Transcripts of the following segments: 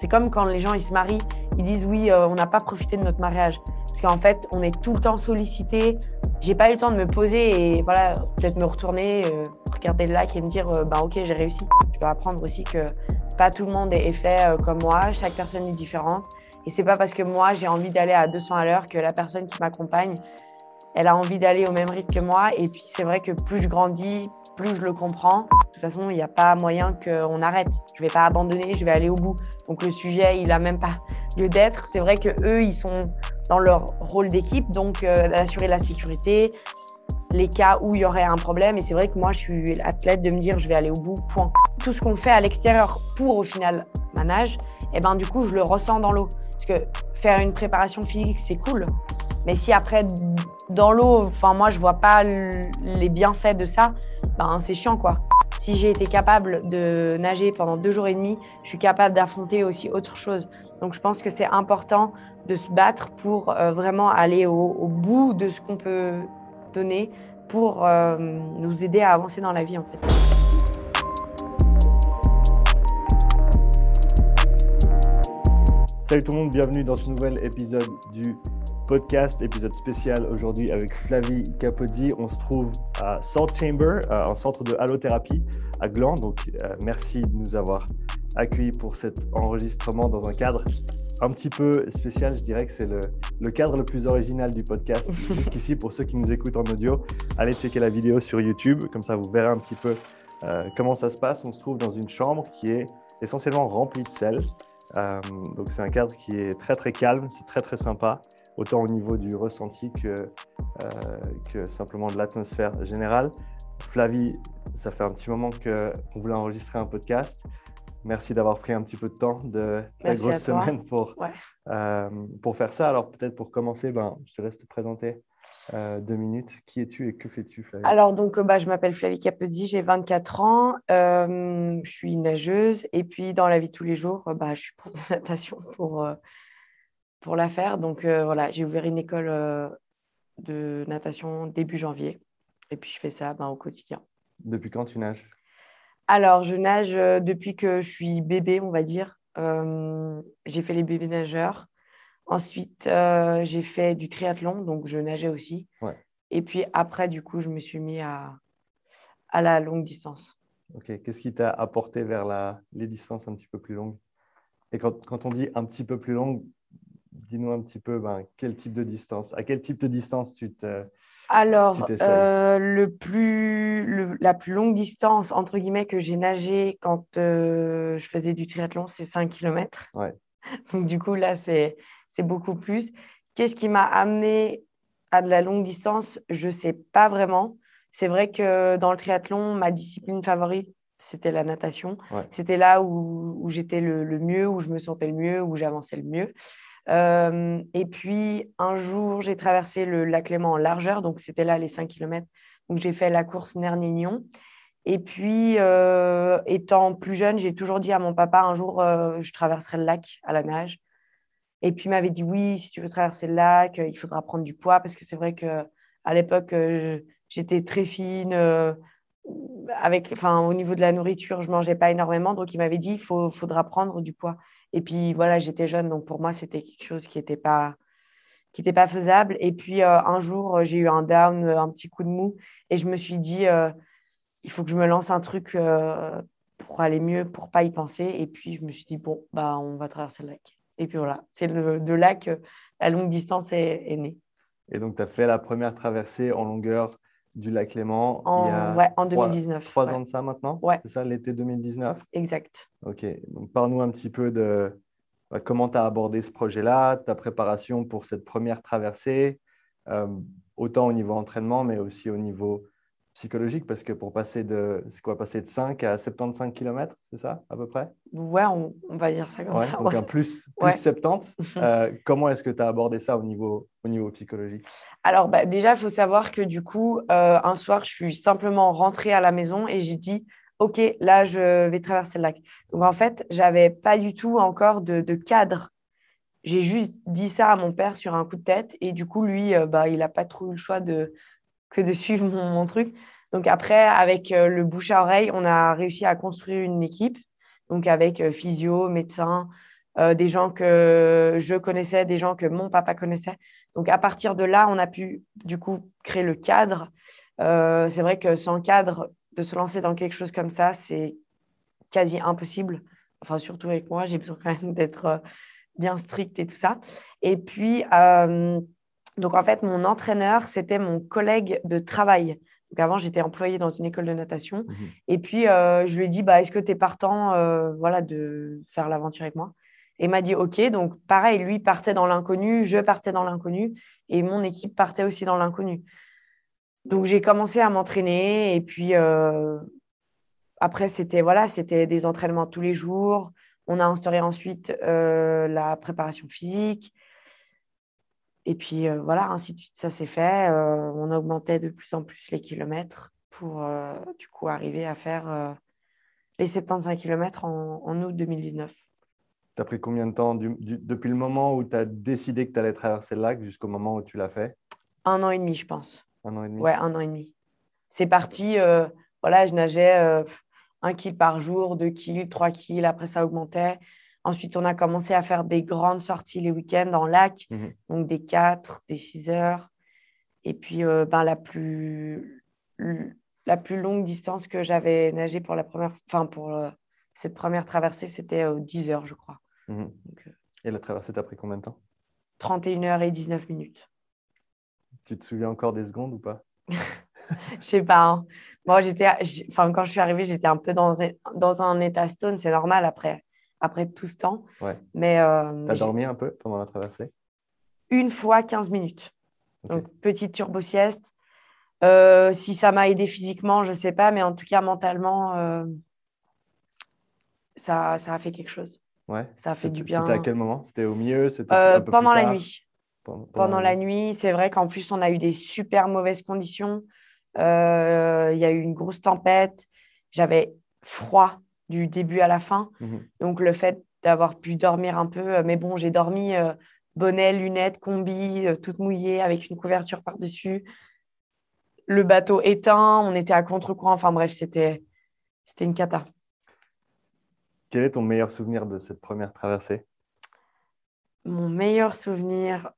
C'est comme quand les gens ils se marient, ils disent oui, euh, on n'a pas profité de notre mariage. Parce qu'en fait, on est tout le temps sollicité. J'ai pas eu le temps de me poser et voilà, peut-être me retourner, euh, regarder le lac et me dire bah ok, j'ai réussi. Je dois apprendre aussi que pas tout le monde est fait comme moi, chaque personne est différente. Et c'est pas parce que moi j'ai envie d'aller à 200 à l'heure que la personne qui m'accompagne, elle a envie d'aller au même rythme que moi. Et puis c'est vrai que plus je grandis, plus je le comprends. De toute façon, il n'y a pas moyen qu'on arrête. Je ne vais pas abandonner, je vais aller au bout. Donc le sujet, il n'a même pas lieu d'être. C'est vrai que eux, ils sont dans leur rôle d'équipe, donc euh, d'assurer la sécurité, les cas où il y aurait un problème. Et c'est vrai que moi, je suis athlète de me dire, je vais aller au bout, point. Tout ce qu'on fait à l'extérieur pour, au final, ma nage, eh ben, du coup, je le ressens dans l'eau. Parce que faire une préparation physique, c'est cool. Mais si après, dans l'eau, enfin, moi, je vois pas les bienfaits de ça, ben, c'est chiant, quoi. Si j'ai été capable de nager pendant deux jours et demi, je suis capable d'affronter aussi autre chose. Donc, je pense que c'est important de se battre pour euh, vraiment aller au, bout de ce qu'on peut donner pour euh, nous aider à avancer dans la vie, en fait. Salut tout le monde, bienvenue dans ce nouvel épisode du podcast, épisode spécial aujourd'hui avec Flavie Capozzi. On se trouve à Salt Chamber, euh, un centre de halothérapie à Gland. Donc, euh, merci de nous avoir accueillis pour cet enregistrement dans un cadre un petit peu spécial. Je dirais que c'est le, cadre le plus original du podcast. Jusqu'ici, pour ceux qui nous écoutent en audio, allez checker la vidéo sur YouTube. Comme ça, vous verrez un petit peu euh, comment ça se passe. On se trouve dans une chambre qui est essentiellement remplie de sel. Donc, c'est un cadre qui est très, très calme. C'est très, très sympa autant au niveau du ressenti que, euh, que simplement de l'atmosphère générale. Flavie, ça fait un petit moment qu'on voulait enregistrer un podcast. Merci d'avoir pris un petit peu de temps de la grosse semaine pour, euh, pour faire ça. Alors peut-être pour commencer, ben, je te laisse te présenter euh, deux minutes. Qui es-tu et que fais-tu, Flavie? Alors donc, bah, je m'appelle Flavie Capedi, j'ai 24 ans, je suis nageuse et puis dans la vie de tous les jours, bah, je suis pour de natation pour pour la faire. Donc euh, voilà, j'ai ouvert une école euh, de natation début janvier. Et puis je fais ça ben, au quotidien. Depuis quand tu nages? Alors, je nage euh, depuis que je suis bébé, on va dire. j'ai fait les bébés nageurs. Ensuite, j'ai fait du triathlon, donc je nageais aussi. Et puis après, du coup, je me suis mis à, à la longue distance. Ok, qu'est-ce qui t'a apporté vers la, les distances un petit peu plus longues? Et quand, quand, on dit un petit peu plus longue, dis-nous un petit peu ben, quel type de distance, à quel type de distance tu te. Alors, euh, le plus, la plus longue distance, entre guillemets, que j'ai nagé quand euh, je faisais du triathlon, c'est 5 km. Ouais. Donc, du coup, là, c'est beaucoup plus. Qu'est-ce qui m'a amené à de la longue distance? Je ne sais pas vraiment. C'est vrai que dans le triathlon, ma discipline favorite, c'était la natation. C'était là où, où j'étais le, le, mieux, où je me sentais le mieux, où j'avançais le mieux. Euh, et puis, un jour, j'ai traversé le lac Léman en largeur, donc c'était là les 5 km. Donc, j'ai fait la course Nernignon. Et puis, euh, étant plus jeune, j'ai toujours dit à mon papa, un jour, euh, je traverserai le lac à la nage. Et puis, il m'avait dit, oui, si tu veux traverser le lac, il faudra prendre du poids, parce que c'est vrai qu'à l'époque, j'étais très fine. avec, enfin, au niveau de la nourriture, je mangeais pas énormément. Donc, il m'avait dit, il faudra prendre du poids. Et puis voilà, j'étais jeune, donc pour moi, c'était quelque chose qui n'était pas, qui pas faisable. Et puis euh, un jour, j'ai eu un down, euh, un petit coup de mou, et je me suis dit, euh, il faut que je me lance un truc pour aller mieux, pour pas y penser. Et puis je me suis dit, bon, bah, on va traverser le lac. Et puis voilà, c'est de là que la longue distance est, est née. Et donc, tu as fait la première traversée en longueur du lac Léman en, il y a ouais, en 2019. Trois ans de ça maintenant ouais. C'est ça, l'été 2019 Exact. Ok, donc parle-nous un petit peu de bah, comment tu as abordé ce projet-là, ta préparation pour cette première traversée, euh, autant au niveau entraînement, mais aussi au niveau psychologique parce que pour passer de, c'est quoi, passer de 5 à 75 km, c'est ça à peu près? Ouais, on, va dire ça comme ça. Donc un plus, plus 70. Euh, comment est-ce que tu as abordé ça au niveau, au niveau psychologique? Alors bah, déjà, il faut savoir que du coup, euh, un soir, je suis simplement rentrée à la maison et j'ai dit, OK, là, je vais traverser le lac. Donc en fait, j'avais pas du tout encore de, cadre. J'ai juste dit ça à mon père sur un coup de tête et du coup, lui, euh, bah, il n'a pas trop eu le choix de que de suivre mon, truc. Donc après, avec euh, le bouche à oreille, on a réussi à construire une équipe, donc avec euh, physio, médecin, des gens que je connaissais, des gens que mon papa connaissait. Donc à partir de là, on a pu du coup créer le cadre. c'est vrai que sans cadre, de se lancer dans quelque chose comme ça, c'est quasi impossible. Enfin, surtout avec moi, j'ai besoin quand même d'être bien strict et tout ça. Et puis, donc en fait, mon entraîneur, c'était mon collègue de travail. Donc avant, j'étais employée dans une école de natation. Mmh et puis, je lui ai dit, bah, est-ce que tu es partant voilà, de faire l'aventure avec moi? Et il m'a dit, OK. Donc pareil, lui partait dans l'inconnu, je partais dans l'inconnu, et mon équipe partait aussi dans l'inconnu. Donc j'ai commencé à m'entraîner, et puis après, c'était voilà, c'était des entraînements tous les jours. On a instauré ensuite la préparation physique. Et puis euh, voilà, ainsi de suite, ça s'est fait. Euh, on augmentait de plus en plus les kilomètres pour euh, du coup arriver à faire les 75 km en, août 2019. Tu as pris combien de temps depuis le moment où tu as décidé que tu allais traverser le lac jusqu'au moment où tu l'as fait? Un an et demi, je pense. Un an et demi? Ouais, un an et demi. C'est parti, voilà, je nageais un kill par jour, deux kills, trois kills, après ça augmentait. Ensuite, on a commencé à faire des grandes sorties les week-ends en lac, mhm. donc des 4, des 6 heures. Et puis, euh, ben, la, plus, la plus longue distance que j'avais nagé pour, la première, enfin, pour euh, cette première traversée, c'était 10 euh, heures, je crois. Mhm. et la traversée, t'as pris combien de temps? 31 heures et 19 minutes. Tu te souviens encore des secondes ou pas? Je sais pas. Hein. Moi, j'étais, enfin, quand je suis arrivée, j'étais un peu dans, dans un état stone. C'est normal après après tout ce temps. Ouais. Mais, euh, tu as dormi un peu pendant la traversée? Une fois 15 minutes. Donc, petite turbo-sieste. Euh, si ça m'a aidé physiquement, je ne sais pas, mais en tout cas, mentalement, euh, ça, ça a fait quelque chose. Ouais. Ça a fait du bien. C'était à quel moment? C'était au milieu? Pendant la nuit. Pendant, la nuit, c'est vrai qu'en plus, on a eu des super mauvaises conditions. Il y a eu une grosse tempête. J'avais froid du début à la fin. Mhm. Donc, le fait d'avoir pu dormir un peu, euh, mais bon, j'ai dormi euh, bonnet, lunettes, combi, euh, toute mouillée avec une couverture par-dessus. Le bateau éteint, on était à contre-courant. Enfin bref, c'était une cata. Quel est ton meilleur souvenir de cette première traversée? Mon meilleur souvenir,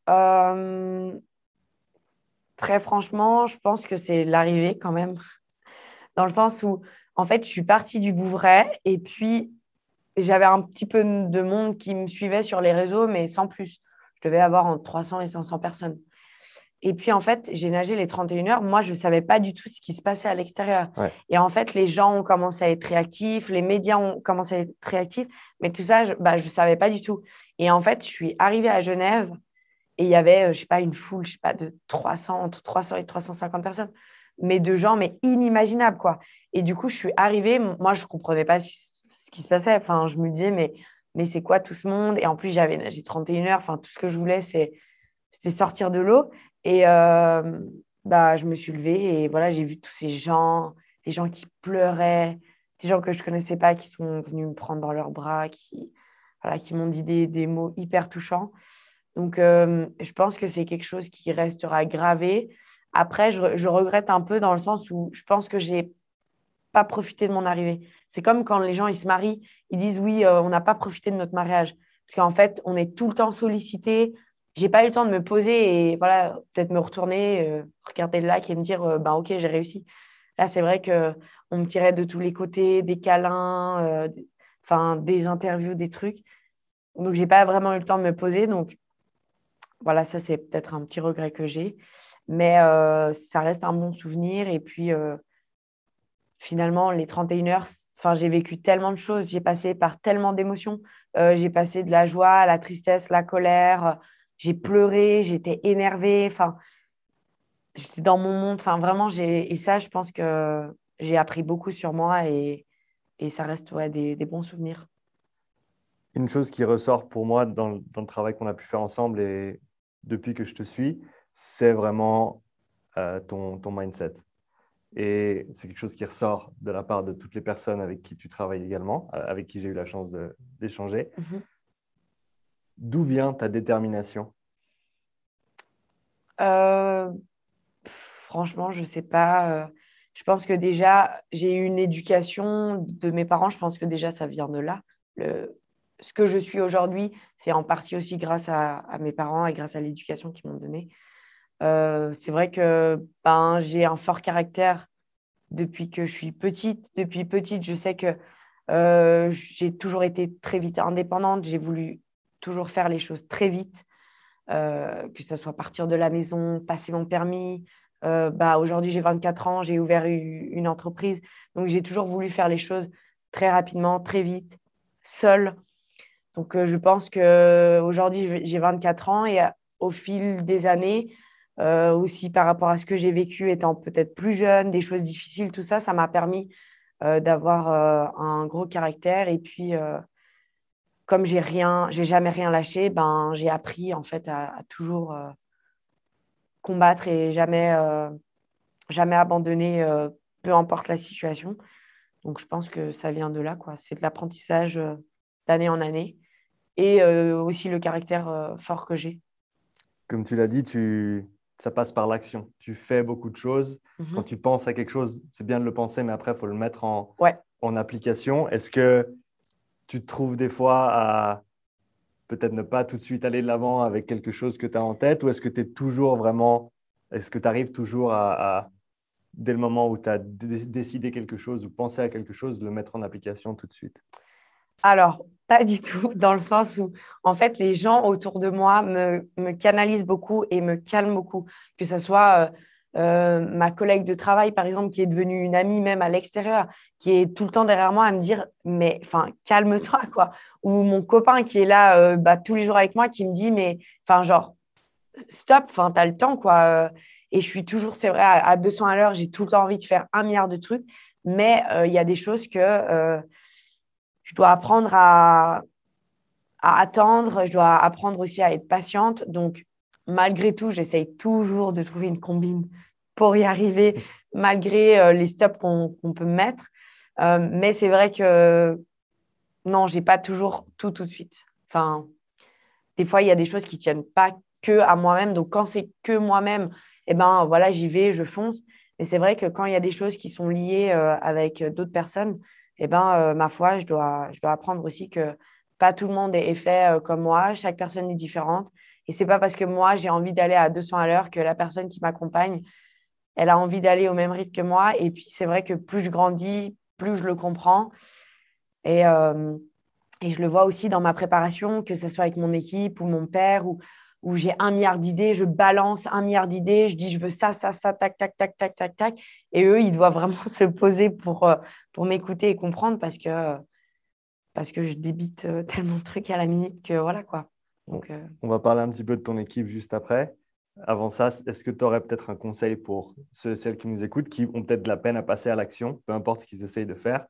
très franchement, je pense que c'est l'arrivée quand même. Dans le sens où en fait, je suis partie du Bouvray et puis j'avais un petit peu de monde qui me suivait sur les réseaux, mais sans plus. Je devais avoir entre 300 et 500 personnes. Et puis, en fait, j'ai nagé les 31 heures. Moi, je ne savais pas du tout ce qui se passait à l'extérieur. Et en fait, les gens ont commencé à être réactifs, les médias ont commencé à être réactifs, mais tout ça, je ne bah, savais pas du tout. Et en fait, je suis arrivée à Genève et il y avait, euh, je sais pas, une foule, je sais pas, de 300, entre 300 et 350 personnes mais de gens, mais inimaginables, quoi. Et du coup, je suis arrivée, moi, je comprenais pas ce qui se passait. Enfin, je me disais, mais, mais c'est quoi tout ce monde? Et en plus, j'avais nagé 31 heures. Enfin, tout ce que je voulais, c'était sortir de l'eau. Et euh, bah, je me suis levée et voilà, j'ai vu tous ces gens, des gens qui pleuraient, des gens que je connaissais pas, qui sont venus me prendre dans leurs bras, qui, voilà, qui m'ont dit des, des, mots hyper touchants. Donc, euh, je pense que c'est quelque chose qui restera gravé. Après, je, regrette un peu dans le sens où je pense que j'ai pas profité de mon arrivée. C'est comme quand les gens ils se marient, ils disent oui, euh, on n'a pas profité de notre mariage parce qu'en fait, on est tout le temps sollicité. J'ai pas eu le temps de me poser et voilà, peut-être me retourner, euh, regarder le lac et me dire ben ok, j'ai réussi. Là, c'est vrai que on me tirait de tous les côtés, des câlins, enfin des interviews, des trucs. Donc j'ai pas vraiment eu le temps de me poser. Donc voilà, ça c'est peut-être un petit regret que j'ai. Mais euh, ça reste un bon souvenir. Et puis, euh, finalement, les 31 heures, j'ai vécu tellement de choses. J'ai passé par tellement d'émotions. Euh, j'ai passé de la joie, la tristesse, la colère. J'ai pleuré, j'étais énervée. Enfin, j'étais dans mon monde. Enfin, vraiment, et ça, je pense que j'ai appris beaucoup sur moi et, et ça reste ouais, des, des, bons souvenirs. Une chose qui ressort pour moi dans, dans le travail qu'on a pu faire ensemble et depuis que je te suis, c'est vraiment euh, ton, ton, mindset. Et c'est quelque chose qui ressort de la part de toutes les personnes avec qui tu travailles également, euh, avec qui j'ai eu la chance d'échanger. Mhm. D'où vient ta détermination? Euh, Franchement, je ne sais pas. Je pense que déjà, j'ai eu une éducation de mes parents. Je pense que déjà, ça vient de là. Le, ce que je suis aujourd'hui, c'est en partie aussi grâce à, mes parents et grâce à l'éducation qu'ils m'ont donnée. Euh, c'est vrai que ben, j'ai un fort caractère depuis que je suis petite. Depuis petite, je sais que euh, j'ai toujours été très vite indépendante. J'ai voulu toujours faire les choses très vite, euh, que ce soit partir de la maison, passer mon permis. bah, Aujourd'hui, j'ai 24 ans, j'ai ouvert une entreprise. Donc, j'ai toujours voulu faire les choses très rapidement, très vite, seule. Donc, je pense qu'aujourd'hui, j'ai 24 ans et au fil des années, euh, aussi par rapport à ce que j'ai vécu étant peut-être plus jeune, des choses difficiles, tout ça, ça m'a permis euh, d'avoir euh, un gros caractère. Et puis, comme j'ai rien, j'ai jamais rien lâché, ben, j'ai appris en fait à, toujours combattre et jamais, jamais abandonner, peu importe la situation. Donc, je pense que ça vient de là, quoi. C'est de l'apprentissage d'année en année et aussi le caractère fort que j'ai. Comme tu l'as dit, tu, ça passe par l'action. Tu fais beaucoup de choses. Mhm. Quand tu penses à quelque chose, c'est bien de le penser, mais après, il faut le mettre en, en application. Est-ce que tu te trouves des fois à peut-être ne pas tout de suite aller de l'avant avec quelque chose que tu as en tête ou est-ce que tu es toujours vraiment, est-ce que tu arrives toujours à, dès le moment où tu as décidé quelque chose ou pensé à quelque chose, le mettre en application tout de suite? Alors, pas du tout, dans le sens où, en fait, les gens autour de moi me, canalisent beaucoup et me calment beaucoup. Que ce soit euh, euh, ma collègue de travail, par exemple, qui est devenue une amie même à l'extérieur, qui est tout le temps derrière moi à me dire, mais enfin, calme-toi, quoi. Ou mon copain qui est là euh, bah, tous les jours avec moi, qui me dit, mais enfin, genre, stop, enfin, t'as le temps, quoi. Et je suis toujours, c'est vrai, à, à 200 à l'heure, j'ai tout le temps envie de faire un milliard de trucs, mais il y a des choses que je dois apprendre à, attendre, je dois apprendre aussi à être patiente. Donc, malgré tout, j'essaye toujours de trouver une combine pour y arriver, malgré euh, les stops qu'on peut mettre. Euh, mais c'est vrai que non, j'ai pas toujours tout tout de suite. Enfin, des fois, il y a des choses qui tiennent pas que à moi-même. Donc, quand c'est que moi-même, eh ben voilà, j'y vais, je fonce. Mais c'est vrai que quand il y a des choses qui sont liées euh, avec d'autres personnes, eh ben, euh, ma foi, je dois, je dois apprendre aussi que pas tout le monde est fait euh, comme moi, chaque personne est différente. Et c'est pas parce que moi, j'ai envie d'aller à 200 à l'heure que la personne qui m'accompagne, elle a envie d'aller au même rythme que moi. Et puis, c'est vrai que plus je grandis, plus je le comprends. Et, euh, et je le vois aussi dans ma préparation, que ce soit avec mon équipe ou mon père ou, où j'ai un milliard d'idées, je balance un milliard d'idées, je dis je veux ça, ça, ça, tac, tac, tac, tac, tac, tac. Et eux, ils doivent vraiment se poser pour, pour m'écouter et comprendre parce que, parce que je débite euh, tellement de trucs à la minute que voilà quoi. Donc, euh, On va parler un petit peu de ton équipe juste après. Avant ça, est-ce que tu aurais peut-être un conseil pour ceux et celles qui nous écoutent, qui ont peut-être de la peine à passer à l'action, peu importe ce qu'ils essayent de faire?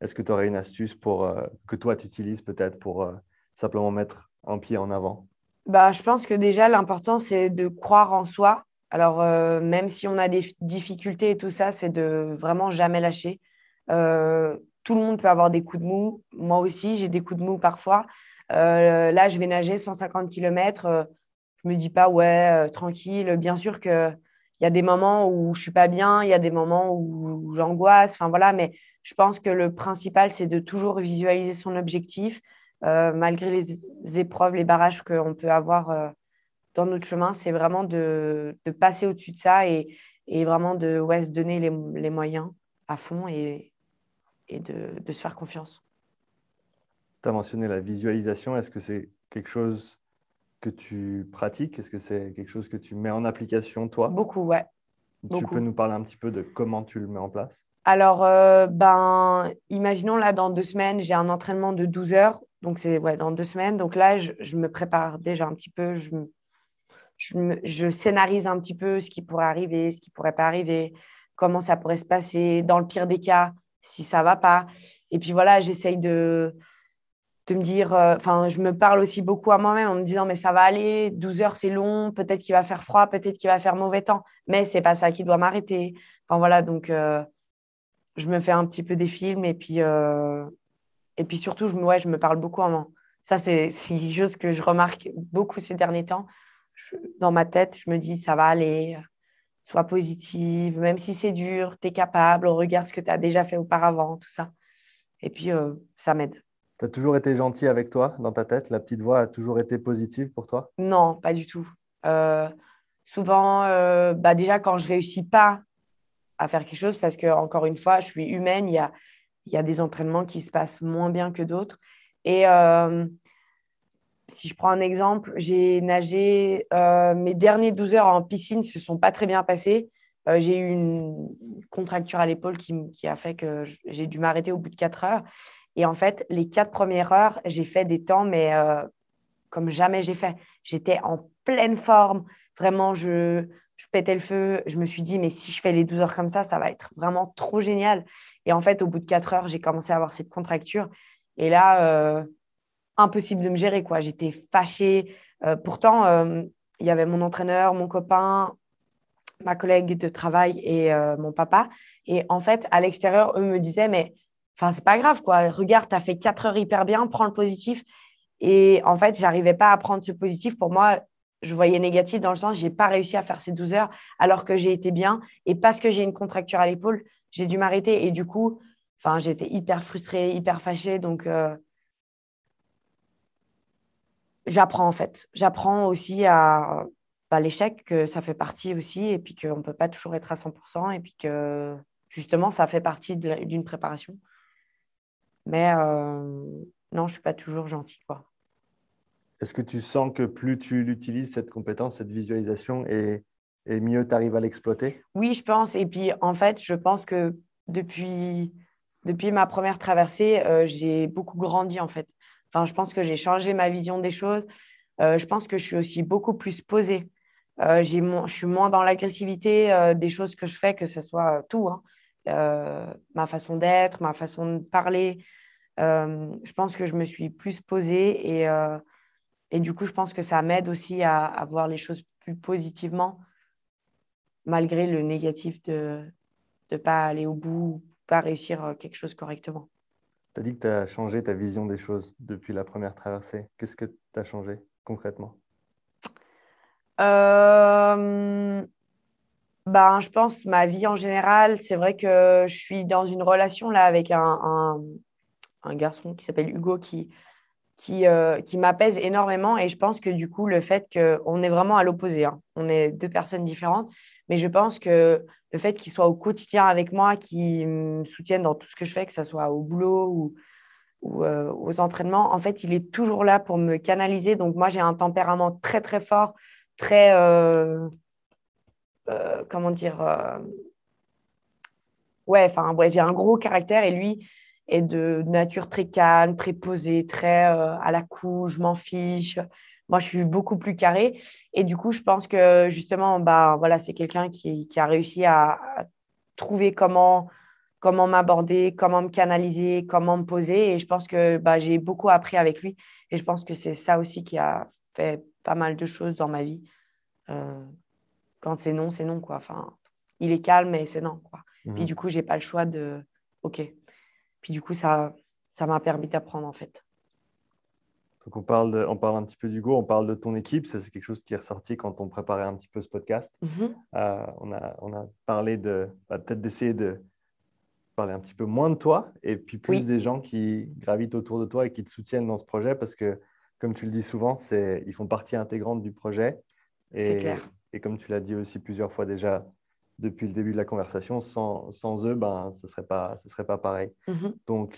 Est-ce que tu aurais une astuce pour, que toi, tu utilises peut-être pour simplement mettre un pied en avant? Bah, Je pense que déjà, l'important, c'est de croire en soi. Alors, euh, même si on a des difficultés et tout ça, c'est de vraiment jamais lâcher. Euh, tout le monde peut avoir des coups de mou. Moi aussi, j'ai des coups de mou parfois. Euh, là, je vais nager 150 km. je me dis pas, ouais, tranquille. Bien sûr qu'il y a des moments où je suis pas bien, il y a des moments où j'angoisse. Enfin, voilà. Mais je pense que le principal, c'est de toujours visualiser son objectif, euh, malgré les, épreuves, les barrages qu'on peut avoir euh, dans notre chemin, c'est vraiment de, passer au-dessus de ça et, vraiment de ouais, se donner les, moyens à fond et, et de, se faire confiance. Tu as mentionné la visualisation. Est-ce que c'est quelque chose que tu pratiques? Est-ce que c'est quelque chose que tu mets en application, toi? Beaucoup, ouais. Tu peux nous parler un petit peu de comment tu le mets en place? Alors, euh, ben, imaginons là, dans deux semaines, j'ai un entraînement de 12 heures donc, c'est ouais, dans deux semaines. Donc là, je, me prépare déjà un petit peu. Je, je, scénarise un petit peu ce qui pourrait arriver, ce qui pourrait pas arriver, comment ça pourrait se passer, dans le pire des cas, si ça va pas. Et puis voilà, j'essaye de, de me dire, euh, enfin, je me parle aussi beaucoup à moi-même en me disant, mais ça va aller, 12 heures, c'est long, peut-être qu'il va faire froid, peut-être qu'il va faire mauvais temps, mais c'est pas ça qui doit m'arrêter. Enfin voilà, donc euh, je me fais un petit peu des films et puis, euh, et puis surtout, je, ouais, je me parle beaucoup en Ça, c'est quelque chose que je remarque beaucoup ces derniers temps. dans ma tête, je me dis, ça va aller, sois positive, même si c'est dur, tu es capable, regarde ce que tu as déjà fait auparavant, tout ça. Et puis, euh, ça m'aide. Tu as toujours été gentil avec toi dans ta tête? La petite voix a toujours été positive pour toi? Non, pas du tout. Euh, souvent, euh, bah déjà, quand je réussis pas à faire quelque chose, parce que, encore une fois, je suis humaine, il y a, y a des entraînements qui se passent moins bien que d'autres. Et si je prends un exemple, j'ai nagé mes derniers 12 heures en piscine se sont pas très bien passés. j'ai eu une contracture à l'épaule qui, a fait que j'ai dû m'arrêter au bout de 4 heures. Et en fait, les quatre premières heures, j'ai fait des temps, mais euh, comme jamais j'ai fait. J'étais en pleine forme. Vraiment, je, je pétais le feu. Je me suis dit, mais si je fais les 12 heures comme ça, ça va être vraiment trop génial. Et en fait, au bout de quatre heures, j'ai commencé à avoir cette contracture. Et là, euh, impossible de me gérer. quoi. J'étais fâchée. Euh, pourtant, il y avait mon entraîneur, mon copain, ma collègue de travail et mon papa. Et en fait, à l'extérieur, eux me disaient, mais Enfin, c'est pas grave, quoi. Regarde, tu as fait quatre heures hyper bien, prends le positif. Et en fait, j'arrivais pas à prendre ce positif. Pour moi, je voyais négatif dans le sens, j'ai pas réussi à faire ces 12 heures alors que j'ai été bien. Et parce que j'ai une contracture à l'épaule, j'ai dû m'arrêter. Et du coup, enfin, j'étais hyper frustrée, hyper fâchée. Donc, euh, j'apprends en fait. J'apprends aussi à bah, l'échec, que ça fait partie aussi, et puis qu'on ne peut pas toujours être à 100%, et puis que justement, ça fait partie d'une préparation. Mais euh, non, je ne suis pas toujours gentille. Quoi. Est-ce que tu sens que plus tu l'utilises, cette compétence, cette visualisation, et, et mieux tu arrives à l'exploiter? Oui, je pense. Et puis, en fait, je pense que depuis, depuis ma première traversée, euh, j'ai beaucoup grandi, en fait. Enfin, je pense que j'ai changé ma vision des choses. Euh, je pense que je suis aussi beaucoup plus posée. je suis moins dans l'agressivité des choses que je fais, que ce soit tout. Hein. Euh, ma façon d'être, ma façon de parler. Euh, je pense que je me suis plus posée et, euh, et du coup, je pense que ça m'aide aussi à, à, voir les choses plus positivement, malgré le négatif de ne pas aller au bout, pas réussir quelque chose correctement. Tu as dit que tu as changé ta vision des choses depuis la première traversée. Qu'est-ce que tu as changé concrètement? Euh, ben, je pense ma vie en général, c'est vrai que je suis dans une relation là avec un, un, garçon qui s'appelle Hugo qui, qui, euh, qui m'apaise énormément et je pense que du coup le fait qu'on est vraiment à l'opposé, hein. on est deux personnes différentes, mais je pense que le fait qu'il soit au quotidien avec moi, qu'il me soutienne dans tout ce que je fais, que ce soit au boulot ou, euh, aux entraînements, en fait il est toujours là pour me canaliser. Donc moi j'ai un tempérament très très fort, très... Euh, euh, comment dire, ouais, enfin, j'ai un gros caractère et lui est de nature très calme, très posée, très à la couche, je m'en fiche. Moi, je suis beaucoup plus carré. Et du coup, je pense que justement, bah, voilà, c'est quelqu'un qui, qui, a réussi à, trouver comment, comment m'aborder, comment me canaliser, comment me poser. Et je pense que bah, j'ai beaucoup appris avec lui. Et je pense que c'est ça aussi qui a fait pas mal de choses dans ma vie. Euh, quand c'est non, c'est non, quoi. Enfin, il est calme et c'est non, quoi. Puis mhm. du coup, j'ai pas le choix de. Ok. Puis du coup, ça, ça m'a permis d'apprendre en fait. Donc on parle, de, on parle un petit peu du go, on parle de ton équipe. Ça, c'est quelque chose qui est ressorti quand on préparait un petit peu ce podcast. Mhm. Euh, on, a, on a parlé de bah, peut-être d'essayer de parler un petit peu moins de toi et puis plus des gens qui gravitent autour de toi et qui te soutiennent dans ce projet parce que, comme tu le dis souvent, ils font partie intégrante du projet. C'est clair. Et comme tu l'as dit aussi plusieurs fois déjà depuis le début de la conversation, sans, sans eux, ben, ce ne serait, pas, ce serait pas pareil. Mhm. Donc,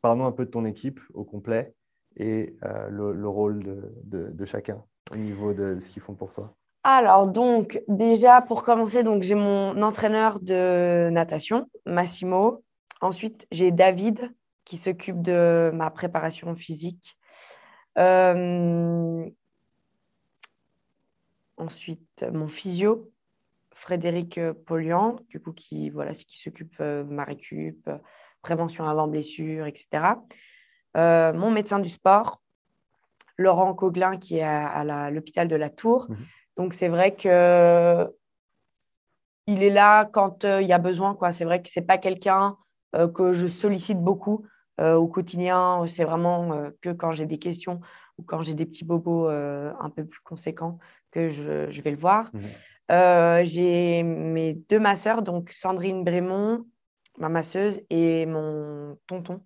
parlons un peu de ton équipe au complet et euh, le, rôle de, de, chacun au niveau de ce qu'ils font pour toi. Alors, donc, déjà, pour commencer, donc j'ai mon entraîneur de natation, Massimo. Ensuite, j'ai David qui s'occupe de ma préparation physique. Euh, Ensuite, mon physio, Frédéric Polian, du coup, qui, voilà, qui s'occupe de euh, ma récup, prévention avant blessure, etc. mon médecin du sport, Laurent Coglin, qui est à, l'hôpital de la Tour. Mhm. Donc, c'est vrai que il est là quand il y a besoin. Quoi. C'est vrai que ce n'est pas quelqu'un que je sollicite beaucoup au quotidien. C'est vraiment que quand j'ai des questions ou quand j'ai des petits bobos un peu plus conséquents que je, vais le voir. Mhm. Euh, j'ai mes deux masseurs, donc Sandrine Brémond, ma masseuse, et mon tonton,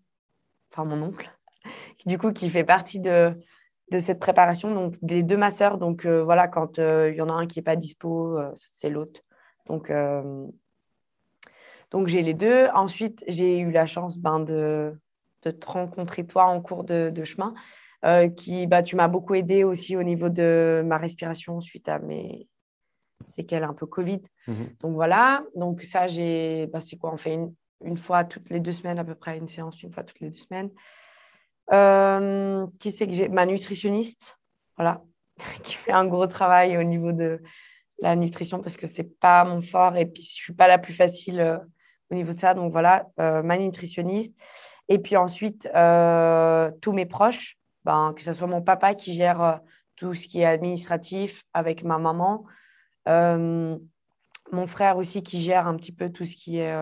enfin mon oncle, du coup, qui fait partie de, de cette préparation. Donc, les deux masseurs, donc voilà, quand il y en a un qui n'est pas dispo, c'est l'autre. Donc, donc j'ai les deux. Ensuite, j'ai eu la chance ben, de, de te rencontrer toi en cours de, de chemin. qui, bah, tu m'as beaucoup aidé aussi au niveau de ma respiration suite à mes, c'est qu'elle a un peu Covid. Mhm. Donc voilà, donc ça, j'ai, bah, c'est quoi? On fait une, fois toutes les deux semaines à peu près, une séance une fois toutes les deux semaines. Euh, qui c'est que j'ai? Ma nutritionniste, voilà, qui fait un gros travail au niveau de la nutrition parce que c'est pas mon fort et puis je suis pas la plus facile euh, au niveau de ça. Donc voilà, euh, ma nutritionniste. Et puis ensuite, tous mes proches, ben, que ce soit mon papa qui gère tout ce qui est administratif avec ma maman, mon frère aussi qui gère un petit peu tout ce qui est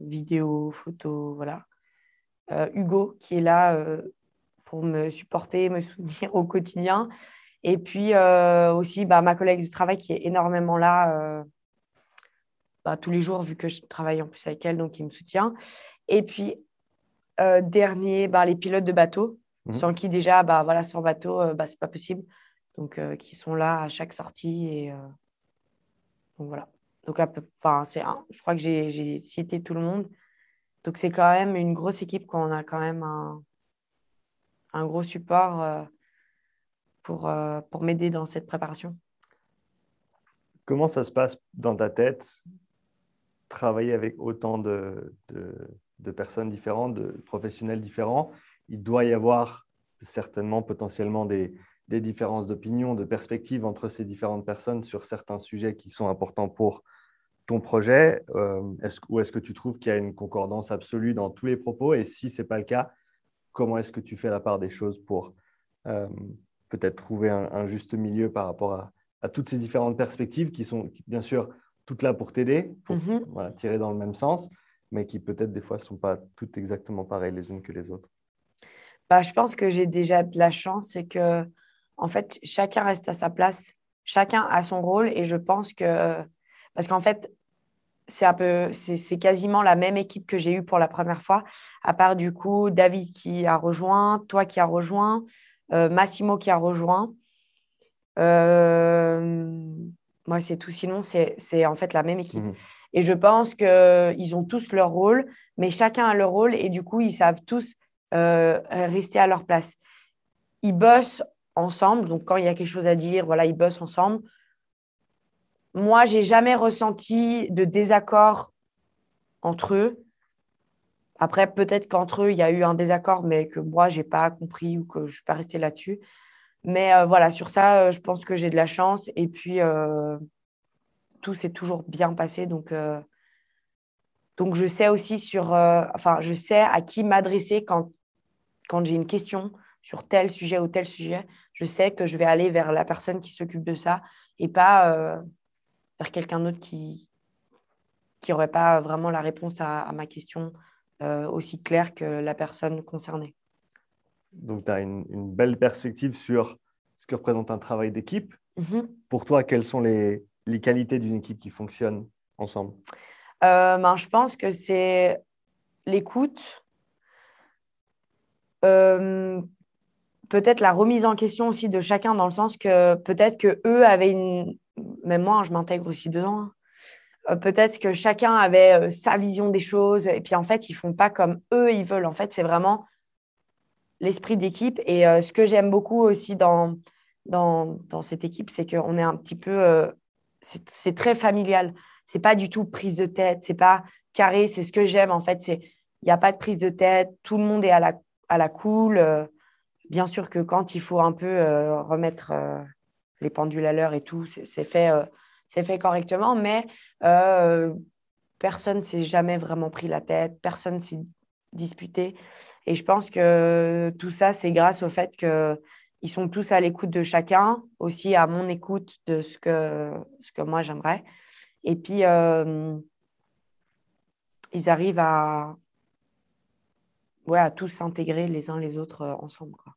vidéo, photo, voilà. Hugo qui est là pour me supporter, me soutenir au quotidien. Et puis aussi bah, ma collègue du travail qui est énormément là bah, tous les jours, vu que je travaille en plus avec elle, donc il me soutient. Et puis, dernier, bah, les pilotes de bateau, mmh. sans qui déjà, bah, voilà, sans bateau, bah, c'est pas possible. Donc, qui sont là à chaque sortie et donc voilà. Donc, enfin, c'est je crois que j'ai cité tout le monde. Donc, c'est quand même une grosse équipe quand on a quand même un, un gros support euh, pour, euh, pour m'aider dans cette préparation. Comment ça se passe dans ta tête, travailler avec autant de, de, personnes différentes, de professionnels différents? Il doit y avoir certainement potentiellement des, des différences d'opinion, de perspective entre ces différentes personnes sur certains sujets qui sont importants pour ton projet. Euh, est Ou est-ce que tu trouves qu'il y a une concordance absolue dans tous les propos? Et si ce n'est pas le cas, comment est-ce que tu fais la part des choses pour euh, peut-être trouver un, juste milieu par rapport à, toutes ces différentes perspectives qui sont bien sûr toutes là pour t'aider, pour mm-hmm. tirer dans le même sens, mais qui peut-être des fois ne sont pas toutes exactement pareilles les unes que les autres bah, Je pense que j'ai déjà de la chance, c'est que en fait, chacun reste à sa place, chacun a son rôle et je pense que, parce qu'en fait, c'est un peu, c'est quasiment la même équipe que j'ai eue pour la première fois, à part du coup David qui a rejoint, toi qui a rejoint, euh, Massimo qui a rejoint. Euh, moi, c'est tout. Sinon, c'est en fait la même équipe. Mhm. Et je pense qu'ils ont tous leur rôle, mais chacun a leur rôle et du coup, ils savent tous euh, rester à leur place. Ils bossent ensemble. Donc, quand il y a quelque chose à dire, voilà, ils bossent ensemble. Moi, j'ai jamais ressenti de désaccord entre eux. Après, peut-être qu'entre eux, il y a eu un désaccord, mais que moi, j'ai pas compris ou que je ne suis pas restée là-dessus. Mais euh, voilà, sur ça, euh, je pense que j'ai de la chance. Et puis, euh, tout s'est toujours bien passé. Donc, donc, je sais aussi sur, enfin, je sais à qui m'adresser quand, quand j'ai une question sur tel sujet ou tel sujet je sais que je vais aller vers la personne qui s'occupe de ça et pas vers quelqu'un d'autre qui qui n'aurait pas vraiment la réponse à, ma question euh, aussi claire que la personne concernée. Donc, tu as une, belle perspective sur ce que représente un travail d'équipe. Mm-hmm. Pour toi, quelles sont les, les qualités d'une équipe qui fonctionne ensemble? Euh, ben, Je pense que c'est l'écoute, euh, peut-être la remise en question aussi de chacun dans le sens que peut-être que eux avaient une même moi je m'intègre aussi dedans hein. euh, peut-être que chacun avait euh, sa vision des choses et puis en fait ils font pas comme eux ils veulent en fait c'est vraiment l'esprit d'équipe et euh, ce que j'aime beaucoup aussi dans dans, dans cette équipe c'est qu'on est un petit peu c'est très familial c'est pas du tout prise de tête c'est pas carré c'est ce que j'aime en fait c'est il n'y a pas de prise de tête tout le monde est à la à la cool bien sûr que quand il faut un peu euh, remettre euh, les pendules à l'heure et tout, c'est fait, euh, fait correctement, mais personne ne s'est jamais vraiment pris la tête, personne s'est disputé. Et je pense que tout ça, c'est grâce au fait qu'ils sont tous à l'écoute de chacun, aussi à mon écoute de ce que, ce que moi j'aimerais. Et puis, ils arrivent à, ouais, à tous s'intégrer les uns les autres euh, ensemble. Quoi.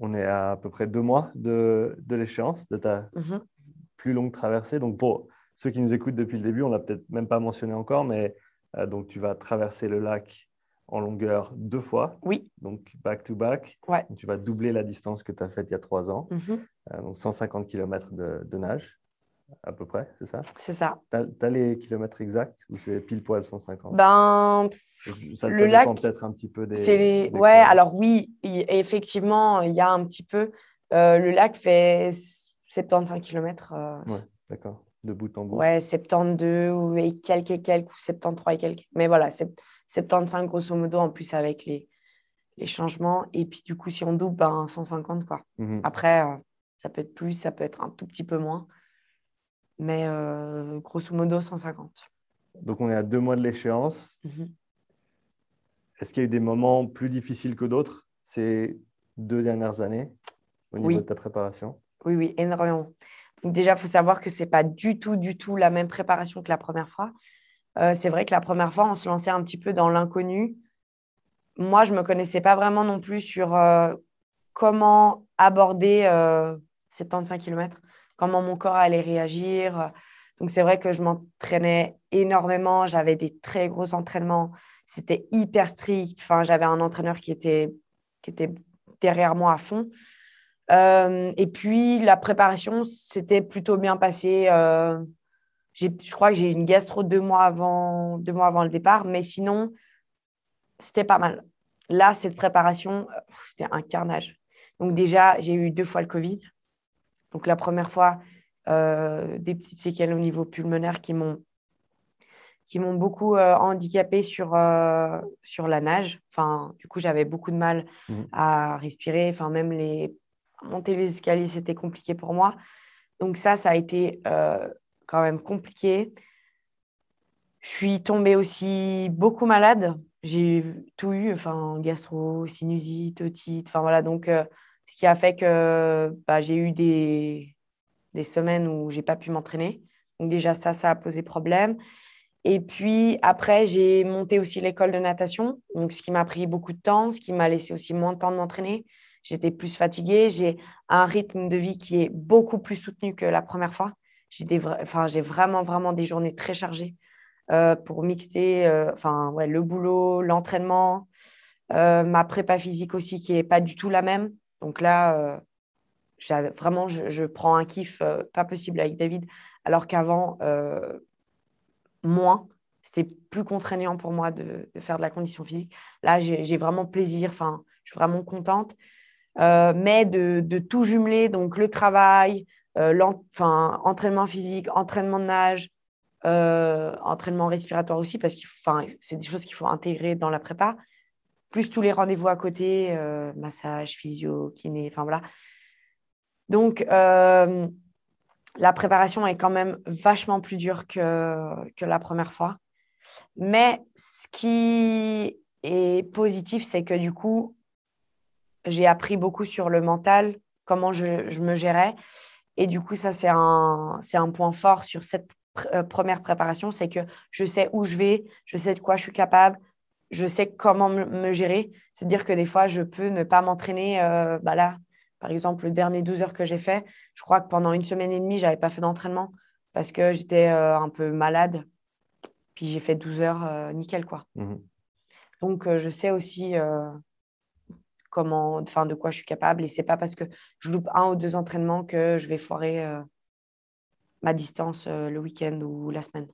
On est à à peu près deux mois de, de l'échéance de ta mhm. plus longue traversée. Donc, pour ceux qui nous écoutent depuis le début, on l'a peut-être même pas mentionné encore, mais euh, donc tu vas traverser le lac en longueur deux fois. Oui. Donc, back-to-back. Ouais. Tu vas doubler la distance que tu as faite il y a trois ans. Mhm. Euh, donc, 150 km de, de nage, à peu près, c'est ça? C'est ça. Tu as, les kilomètres exacts ou c'est pile poil 150 Ben, Ça, le ça lac, peut-être un petit peu des. les... des Ouais, alors oui, effectivement, il y a un petit peu. euh, le lac fait 75 km. D'accord. De bout en bout. Ouais, 72 ou- et quelques et quelques, ou 73 et quelques. Mais voilà, c'est 75 grosso modo en plus avec les, les changements. Et puis du coup, si on double, ben 150 quoi. Mhm. Après, euh, ça peut être plus, ça peut être un tout petit peu moins. Mais euh, grosso modo, 150. Donc, on est à deux mois de l'échéance. Mhm. Est-ce qu'il y a eu des moments plus difficiles que d'autres ces deux dernières années au niveau Oui. de ta préparation? Oui, oui, énormément. Donc déjà, il faut savoir que ce n'est pas du tout, du tout la même préparation que la première fois. Euh, c'est vrai que la première fois, on se lançait un petit peu dans l'inconnu. Moi, je ne me connaissais pas vraiment non plus sur euh, comment aborder euh, 75 km, comment mon corps allait réagir. Donc c'est vrai que je m'entraînais énormément, j'avais des très gros entraînements, c'était hyper strict. Enfin, j'avais un entraîneur qui était, qui était derrière moi à fond. Euh, et puis, la préparation, c'était plutôt bien passé. Euh, je crois que j'ai eu une gastro deux mois, avant, deux mois avant le départ, mais sinon, c'était pas mal. Là, cette préparation, euh, c'était un carnage. Donc déjà, j'ai eu deux fois le Covid. Donc la première fois, euh, des petites séquelles au niveau pulmonaire qui m'ont qui m'ont beaucoup euh, handicapé sur, euh, sur la nage. Enfin, du coup, j'avais beaucoup de mal Mhm. à respirer. Enfin, même les monter les escaliers, c'était compliqué pour moi. Donc ça, ça a été euh, quand même compliqué. Je suis tombée aussi beaucoup malade. J'ai tout eu, enfin, gastro, sinusite, otite, enfin voilà. Donc, ce qui a fait que bah, j'ai eu des, des semaines où j'ai pas pu m'entraîner. Donc déjà, ça, ça a posé problème. Et puis après, j'ai monté aussi l'école de natation, donc ce qui m'a pris beaucoup de temps, ce qui m'a laissé aussi moins de temps de m'entraîner. J'étais plus fatiguée, j'ai un rythme de vie qui est beaucoup plus soutenu que la première fois. J'ai enfin, vraiment, vraiment des journées très chargées euh, pour mixer euh, ouais, le boulot, l'entraînement, euh, ma prépa physique aussi qui n'est pas du tout la même. Donc là, euh, vraiment, je, prends un kiff euh, pas possible avec David, alors qu'avant, euh, moins. C'était plus contraignant pour moi de, faire de la condition physique. Là, j'ai vraiment plaisir, enfin, je suis vraiment contente. Mais de, tout jumeler, donc le travail, enfin, entraînement physique, entraînement de nage, entraînement respiratoire aussi, parce que c'est des choses qu'il faut intégrer dans la prépa, plus tous les rendez-vous à côté, euh, massage, physio, kiné, enfin voilà. Donc, euh, la préparation est quand même vachement plus dure que, que la première fois. Mais ce qui est positif, c'est que du coup, j'ai appris beaucoup sur le mental, comment je, je me gérais. Et du coup, ça, c'est un, un point fort sur cette euh, première préparation, c'est que je sais où je vais, je sais de quoi je suis capable, je sais comment me, gérer. C'est-à-dire que des fois, je peux ne pas m'entraîner. euh, bah là, par exemple, le dernier 12 heures que j'ai fait, je crois que pendant une semaine et demie, je n'avais pas fait d'entraînement parce que j'étais euh, un peu malade. Puis j'ai fait 12 heures euh, nickel, quoi. Mhm. Donc, je sais aussi comment, enfin, de quoi je suis capable. Et c'est pas parce que je loupe un ou deux entraînements que je vais foirer ma distance le week-end ou la semaine.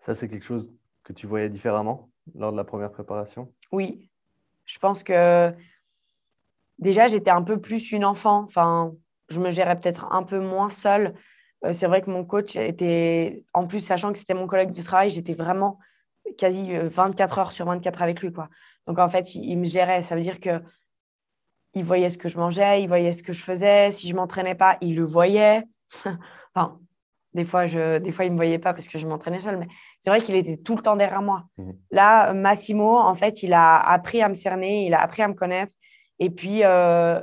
Ça, c'est quelque chose que tu voyais différemment? Lors de la première préparation? Oui, je pense que déjà, j'étais un peu plus une enfant. Enfin, je me gérais peut-être un peu moins seule. Euh, c'est vrai que mon coach était, en plus, sachant que c'était mon collègue du travail, j'étais vraiment quasi euh, 24 heures sur 24 avec lui, quoi. Donc, en fait, il, il me gérait. Ça veut dire que il voyait ce que je mangeais, il voyait ce que je faisais. Si je m'entraînais pas, il le voyait. enfin, des fois, je, des fois, il me voyait pas parce que je m'entraînais seule, mais c'est vrai qu'il était tout le temps derrière moi. Mhm. Là, Massimo, en fait, il a appris à me cerner, il a appris à me connaître. Et puis, euh,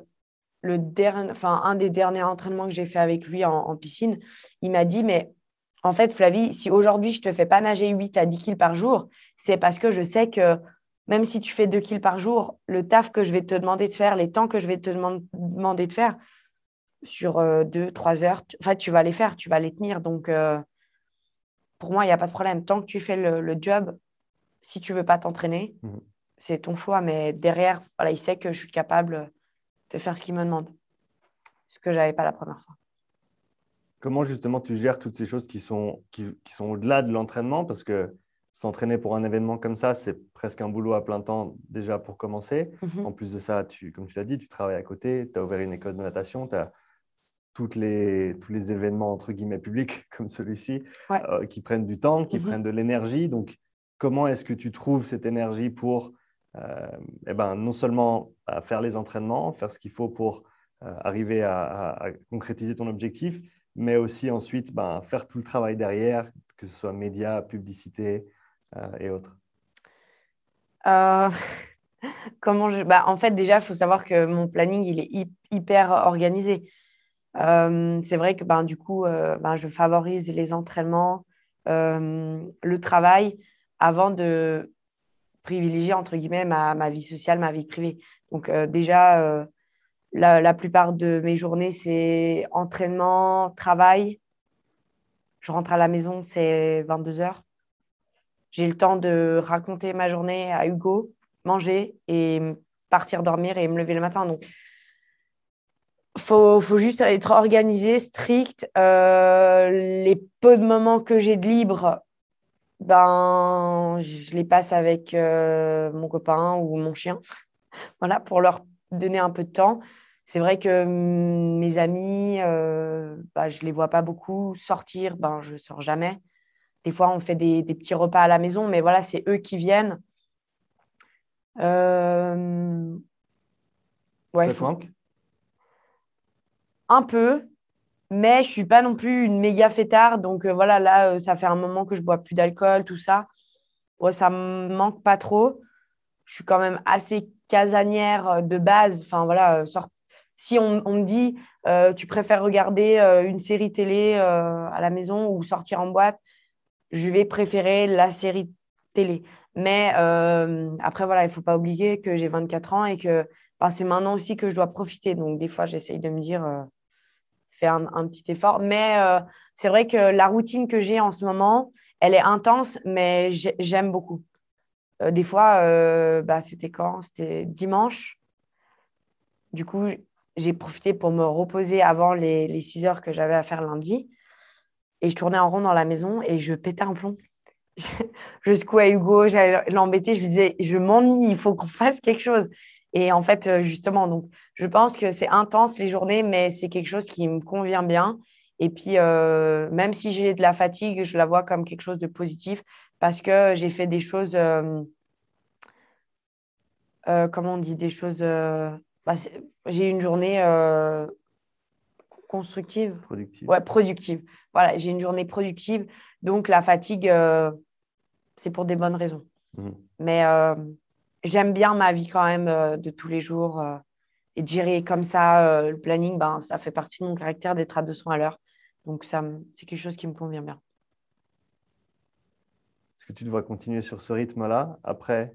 le dernier, enfin, un des derniers entraînements que j'ai fait avec lui en, en piscine, il m'a dit, mais en fait, Flavie, si aujourd'hui je te fais pas nager 8 à 10 kills par jour, c'est parce que je sais que même si tu fais 2 kills par jour, le taf que je vais te demander de faire, les temps que je vais te deman- demander de faire sur 2, 3 heures, tu- en fait, tu vas les faire, tu vas les tenir. Donc, euh, pour moi, il n'y a pas de problème. Tant que tu fais le, le job, si tu veux pas t'entraîner, Mhm. c'est ton choix. Mais derrière, voilà, il sait que je suis capable de faire ce qu'il me demande. Ce que je n'avais pas la première fois. Comment justement tu gères toutes ces choses qui sont, qui, sont au-delà de l'entraînement? Parce que s'entraîner pour un événement comme ça, c'est presque un boulot à plein temps déjà pour commencer. Mhm. En plus de ça, tu, comme tu l'as dit, tu travailles à côté, tu as ouvert une école de natation, tu as toutes les, tous les événements entre guillemets publics comme celui-ci euh, qui prennent du temps, qui mhm. prennent de l'énergie. Donc, comment est-ce que tu trouves cette énergie pour euh, eh ben, non seulement faire les entraînements, faire ce qu'il faut pour euh, arriver à, concrétiser ton objectif, mais aussi ensuite ben, faire tout le travail derrière, que ce soit médias, publicité et autres? Comment je... bah, en fait, déjà, il faut savoir que mon planning, il est hyper organisé. C'est vrai que ben, du coup, ben, je favorise les entraînements, le travail, avant de privilégier, entre guillemets, ma, ma vie sociale, ma vie privée. Donc déjà, la, la, plupart de mes journées, c'est entraînement, travail. Je rentre à la maison, c'est 22 heures. J'ai le temps de raconter ma journée à Hugo, manger et partir dormir et me lever le matin. Donc, faut, faut juste être organisé, strict. Euh, les peu de moments que j'ai de libre, ben, je les passe avec euh, mon copain ou mon chien, voilà, pour leur donner un peu de temps. C'est vrai que mes amis, euh, bah, je ne les vois pas beaucoup. Sortir, ben, je ne sors jamais. Des fois, on fait des, des, petits repas à la maison, mais voilà, c'est eux qui viennent. Ouais, un peu, mais je suis pas non plus une méga fêtarde. Donc euh, voilà, là, euh, ça fait un moment que je bois plus d'alcool, tout ça. Ouais, ça me manque pas trop. Je suis quand même assez casanière euh, de base. Enfin voilà, si on, me dit tu préfères regarder une série télé à la maison ou sortir en boîte, je vais préférer la série télé. Mais après, voilà, il faut pas oublier que j'ai 24 ans et que c'est maintenant aussi que je dois profiter. Donc, des fois, j'essaye de me dire, faire un, petit effort. Mais euh, c'est vrai que la routine que j'ai en ce moment, elle est intense, mais j'aime beaucoup. Euh, des fois, euh, bah, c'était quand? C'était dimanche. Du coup, j'ai profité pour me reposer avant les, les 6 heures que j'avais à faire lundi. Et je tournais en rond dans la maison et je pétais un plomb. je secouais Hugo, j'allais l'embêter. Je lui disais, je m'ennuie, il faut qu'on fasse quelque chose. Et en fait, justement, donc, je pense que c'est intense les journées, mais c'est quelque chose qui me convient bien. Et puis, euh, même si j'ai de la fatigue, je la vois comme quelque chose de positif parce que j'ai fait des choses, euh, comment on dit, des choses. Bah, j'ai une journée constructive. Productive. Ouais, productive. Voilà, j'ai une journée productive. Donc, la fatigue, c'est pour des bonnes raisons. Mmh. Mais j'aime bien ma vie quand même euh, de tous les jours. Euh, et de gérer comme ça euh, le planning, ben, ça fait partie de mon caractère d'être à 200 à l'heure. Donc, ça, c'est quelque chose qui me convient bien. Est-ce que tu devrais continuer sur ce rythme-là après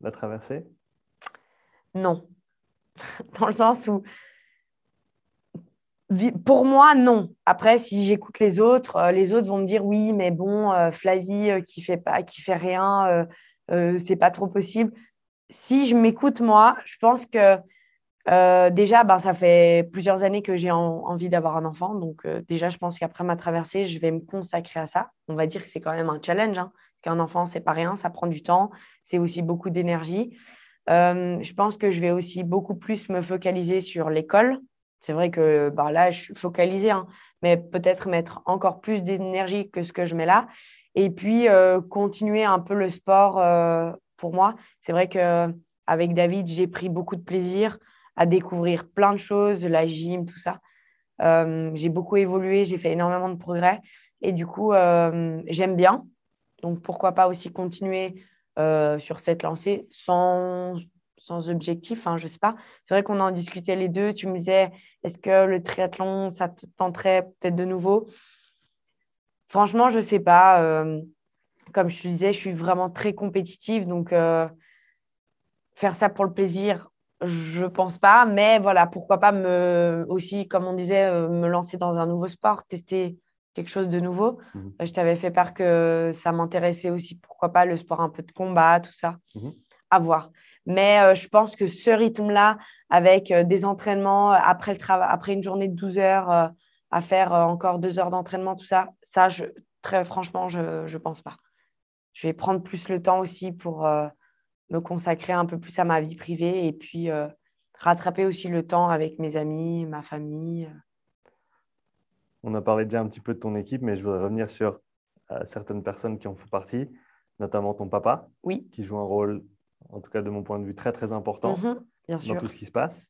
la traversée? Non. Dans le sens où, pour moi, non. Après, si j'écoute les autres, les autres vont me dire oui, mais bon, Flavie qui fait pas, qui fait rien, c'est pas trop possible si je m'écoute moi, je pense que euh, déjà, ben, ça fait plusieurs années que j'ai envie d'avoir un enfant. Donc euh, déjà, je pense qu'après ma traversée, je vais me consacrer à ça. On va dire que c'est quand même un challenge. Hein, qu'un enfant, c'est pas rien, ça prend du temps, c'est aussi beaucoup d'énergie. Euh, je pense que je vais aussi beaucoup plus me focaliser sur l'école. C'est vrai que ben, là, je suis focalisée, hein, mais peut-être mettre encore plus d'énergie que ce que je mets là. Et puis, continuer un peu le sport pour moi. C'est vrai qu'avec David, j'ai pris beaucoup de plaisir à découvrir plein de choses, la gym, tout ça. Euh, j'ai beaucoup évolué, j'ai fait énormément de progrès et du coup, euh, j'aime bien. Donc, pourquoi pas aussi continuer euh, sur cette lancée sans, sans objectif, hein, je ne sais pas. C'est vrai qu'on en discutait les deux. Tu me disais, est-ce que le triathlon, ça te tenterait peut-être de nouveau? Franchement, je ne sais pas comme je te disais, je suis vraiment très compétitive. Donc, faire ça pour le plaisir, je pense pas. Mais voilà, pourquoi pas me, aussi, comme on disait, euh, me lancer dans un nouveau sport, tester quelque chose de nouveau. Mhm. Euh, je t'avais fait part que ça m'intéressait aussi, pourquoi pas le sport un peu de combat, tout ça. Mhm. À voir. Mais je pense que ce rythme-là, avec des entraînements après, le travail, après une journée de 12 heures, à faire encore deux heures d'entraînement, tout ça, ça, je, très franchement, je ne pense pas. Je vais prendre plus le temps aussi pour me consacrer un peu plus à ma vie privée et puis rattraper aussi le temps avec mes amis, ma famille. On a parlé déjà un petit peu de ton équipe, mais je voudrais revenir sur euh, certaines personnes qui en font partie, notamment ton papa, oui. qui joue un rôle, en tout cas de mon point de vue, très très important mhm, dans tout ce qui se passe.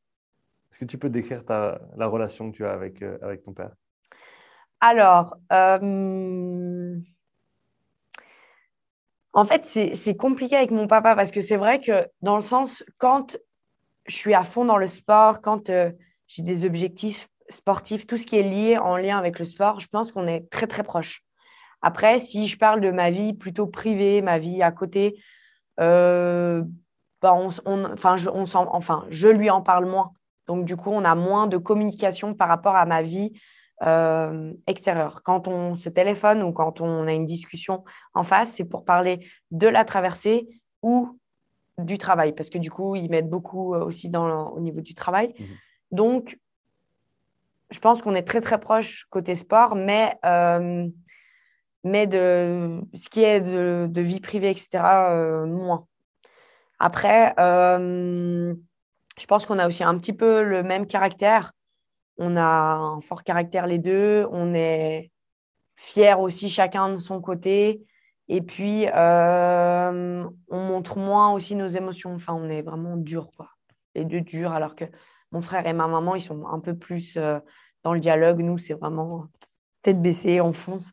Est-ce que tu peux décrire ta, la relation que tu as avec, euh, avec ton père? Alors, euh, en fait, c'est compliqué avec mon papa parce que c'est vrai que dans le sens, quand je suis à fond dans le sport, quand j'ai des objectifs sportifs, tout ce qui est lié en lien avec le sport, je pense qu'on est très très proches. Après, si je parle de ma vie plutôt privée, ma vie à côté, euh, bah, on enfin, je lui en parle moins. Donc, du coup, on a moins de communication par rapport à ma vie euh, extérieure. Quand on se téléphone ou quand on a une discussion en face, c'est pour parler de la traversée ou du travail, parce que du coup, ils m'aident beaucoup euh, aussi dans, au niveau du travail. Mmh Donc, je pense qu'on est très, très proche côté sport, mais mais de ce qui est de, vie privée, etc., euh, moins. Après, euh, je pense qu'on a aussi un petit peu le même caractère. On a un fort caractère les deux. On est fiers aussi chacun de son côté. Et puis, euh, on montre moins aussi nos émotions. Enfin, on est vraiment dur, quoi. Les deux durs, alors que mon frère et ma maman, ils sont un peu plus dans le dialogue. Nous, c'est vraiment tête baissée, on fonce.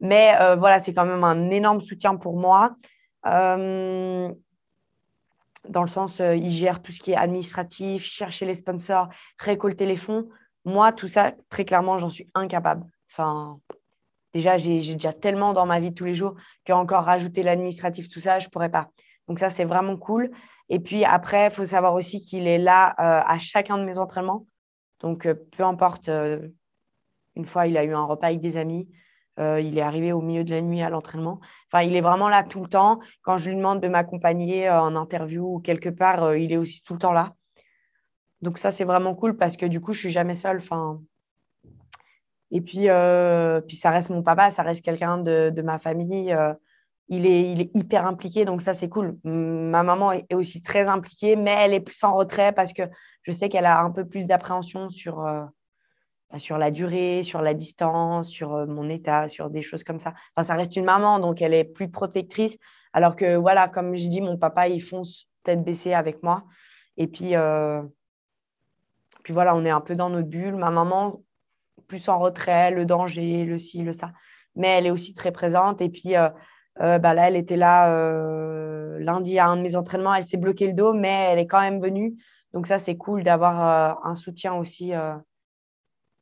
Mais euh, voilà, c'est quand même un énorme soutien pour moi. Euh, dans le sens, euh, il gère tout ce qui est administratif, chercher les sponsors, récolter les fonds. Moi, tout ça, très clairement, j'en suis incapable. Enfin, déjà, j'ai déjà tellement dans ma vie tous les jours qu'encore rajouter l'administratif, tout ça, je ne pourrais pas. Donc ça, c'est vraiment cool. Et puis après, il faut savoir aussi qu'il est là à chacun de mes entraînements. Donc, peu importe, une fois, il a eu un repas avec des amis. Euh, il est arrivé au milieu de la nuit à l'entraînement. Enfin, il est vraiment là tout le temps. Quand je lui demande de m'accompagner euh, en interview ou quelque part, euh, il est aussi tout le temps là. Donc ça, c'est vraiment cool parce que du coup, je suis jamais seule. Et puis, puis, ça reste mon papa, ça reste quelqu'un de, ma famille. il, est, il est hyper impliqué, donc ça, c'est cool. Ma maman est aussi très impliquée, mais elle est plus en retrait parce que je sais qu'elle a un peu plus d'appréhension sur bah, sur la durée, sur la distance, sur euh, mon état, sur des choses comme ça. Enfin, ça reste une maman, donc elle est plus protectrice. Alors que, voilà, comme je dis, mon papa, il fonce tête baissée avec moi. Et puis, euh, voilà, on est un peu dans notre bulle. Ma maman, plus en retrait, le danger, le ci, le ça. Mais elle est aussi très présente. Et puis, euh, bah là, elle était là lundi à un de mes entraînements. Elle s'est bloqué le dos, mais elle est quand même venue. Donc ça, c'est cool d'avoir un soutien aussi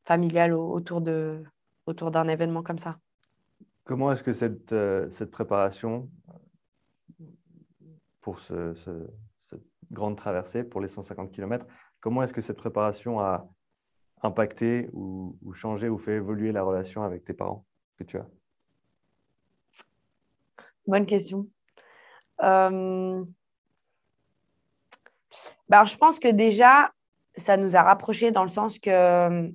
familiale autour de autour d'un événement comme ça. Comment est-ce que cette, euh, cette préparation pour ce, cette grande traversée, pour les 150 km, comment est-ce que cette préparation a impacté ou, changé ou fait évoluer la relation avec tes parents que tu as? Bonne question. Euh... Ben, je pense que déjà, ça nous a rapprochés dans le sens que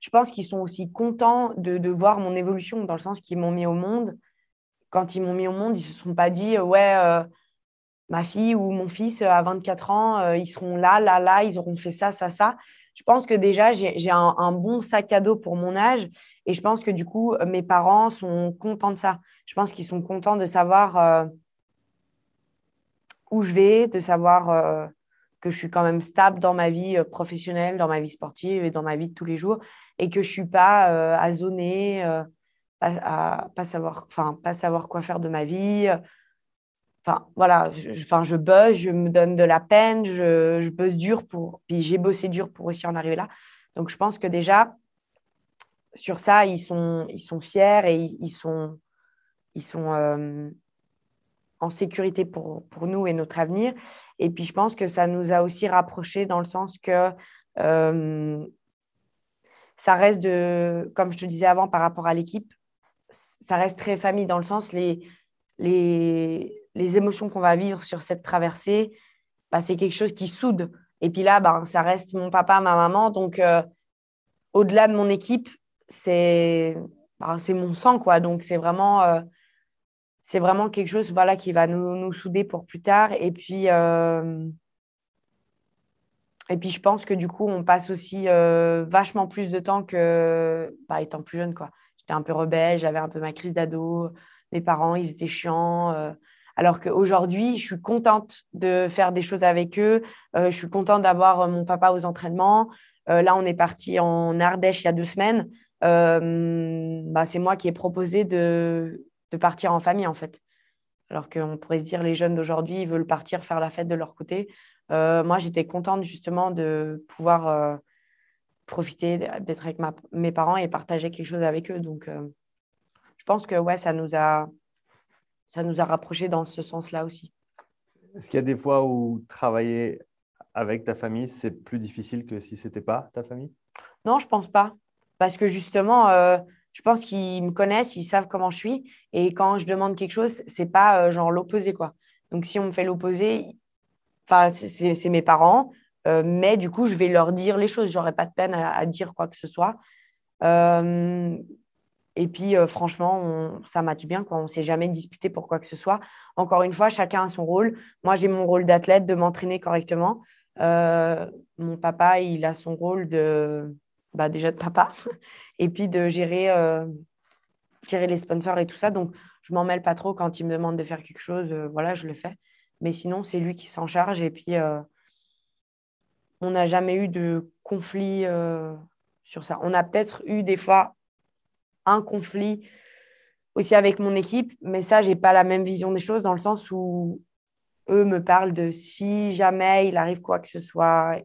je pense qu'ils sont aussi contents de, voir mon évolution, dans le sens qu'ils m'ont mis au monde. Quand ils m'ont mis au monde, ils ne se sont pas dit, euh, ouais, euh, ma fille ou mon fils à 24 ans, euh, ils seront là, là, là, ils auront fait ça, ça, ça. Je pense que déjà, j'ai un, bon sac à dos pour mon âge et je pense que du coup, mes parents sont contents de ça. Je pense qu'ils sont contents de savoir où je vais, de savoir que je suis quand même stable dans ma vie professionnelle, dans ma vie sportive et dans ma vie de tous les jours et que je suis pas euh, à zoner, euh, à, pas savoir, pas savoir quoi faire de ma vie. Enfin voilà, je, enfin je bosse, je me donne de la peine, je, je bosse dur pour, puis j'ai bossé dur pour aussi en arriver là. Donc je pense que déjà sur ça ils sont ils sont fiers et ils, sont ils sont euh, en sécurité pour, pour nous et notre avenir. Et puis, je pense que ça nous a aussi rapprochés dans le sens que ça reste de, comme je te disais avant par rapport à l'équipe, ça reste très famille dans le sens les, les, les émotions qu'on va vivre sur cette traversée, bah, c'est quelque chose qui soude. Et puis là, bah, ça reste mon papa, ma maman. Donc, euh, au-delà de mon équipe, c'est bah, mon sang. quoi. Donc, c'est vraiment, euh, c'est vraiment quelque chose voilà, qui va nous, nous, souder pour plus tard. Et puis, euh, et puis, je pense que du coup, on passe aussi vachement plus de temps que bah, étant plus jeune. J'étais un peu rebelle, j'avais un peu ma crise d'ado. Mes parents, ils étaient chiants. Alors qu'aujourd'hui, je suis contente de faire des choses avec eux. Euh, je suis contente d'avoir euh, mon papa aux entraînements. Euh, là, on est parti en Ardèche il y a deux semaines. Bah, c'est moi qui ai proposé de, partir en famille, en fait. Alors qu'on pourrait se dire, les jeunes d'aujourd'hui, veulent partir faire la fête de leur côté. moi, j'étais contente justement de pouvoir profiter d'être avec mes parents et partager quelque chose avec eux. Donc, je pense que ouais, ça nous a ça nous a rapprochés dans ce sens-là aussi. Est-ce qu'il y a des fois où travailler avec ta famille, c'est plus difficile que si ce n'était pas ta famille? Non, je pense pas. Parce que justement, euh, je pense qu'ils me connaissent, ils savent comment je suis. Et quand je demande quelque chose, c'est pas euh, genre l'opposé. quoi. Donc si on me fait l'opposé, c'est mes parents. Euh, mais du coup, je vais leur dire les choses. J'aurais pas de peine à, à, dire quoi que ce soit. Et puis, euh, franchement, ça match bien. Quoi. On ne s'est jamais disputé pour quoi que ce soit. Encore une fois, chacun a son rôle. Moi, j'ai mon rôle d'athlète, de m'entraîner correctement. Euh, mon papa, il a son rôle de, bah, déjà de papa, et puis de gérer, euh, gérer les sponsors et tout ça. Donc, je m'en mêle pas trop quand il me demande de faire quelque chose. voilà, je le fais. Mais sinon, c'est lui qui s'en charge. Et puis, on n'a jamais eu de conflit sur ça. On a peut-être eu des fois un conflit aussi avec mon équipe, mais ça, j'ai pas la même vision des choses dans le sens où eux me parlent de si jamais il arrive quoi que ce soit,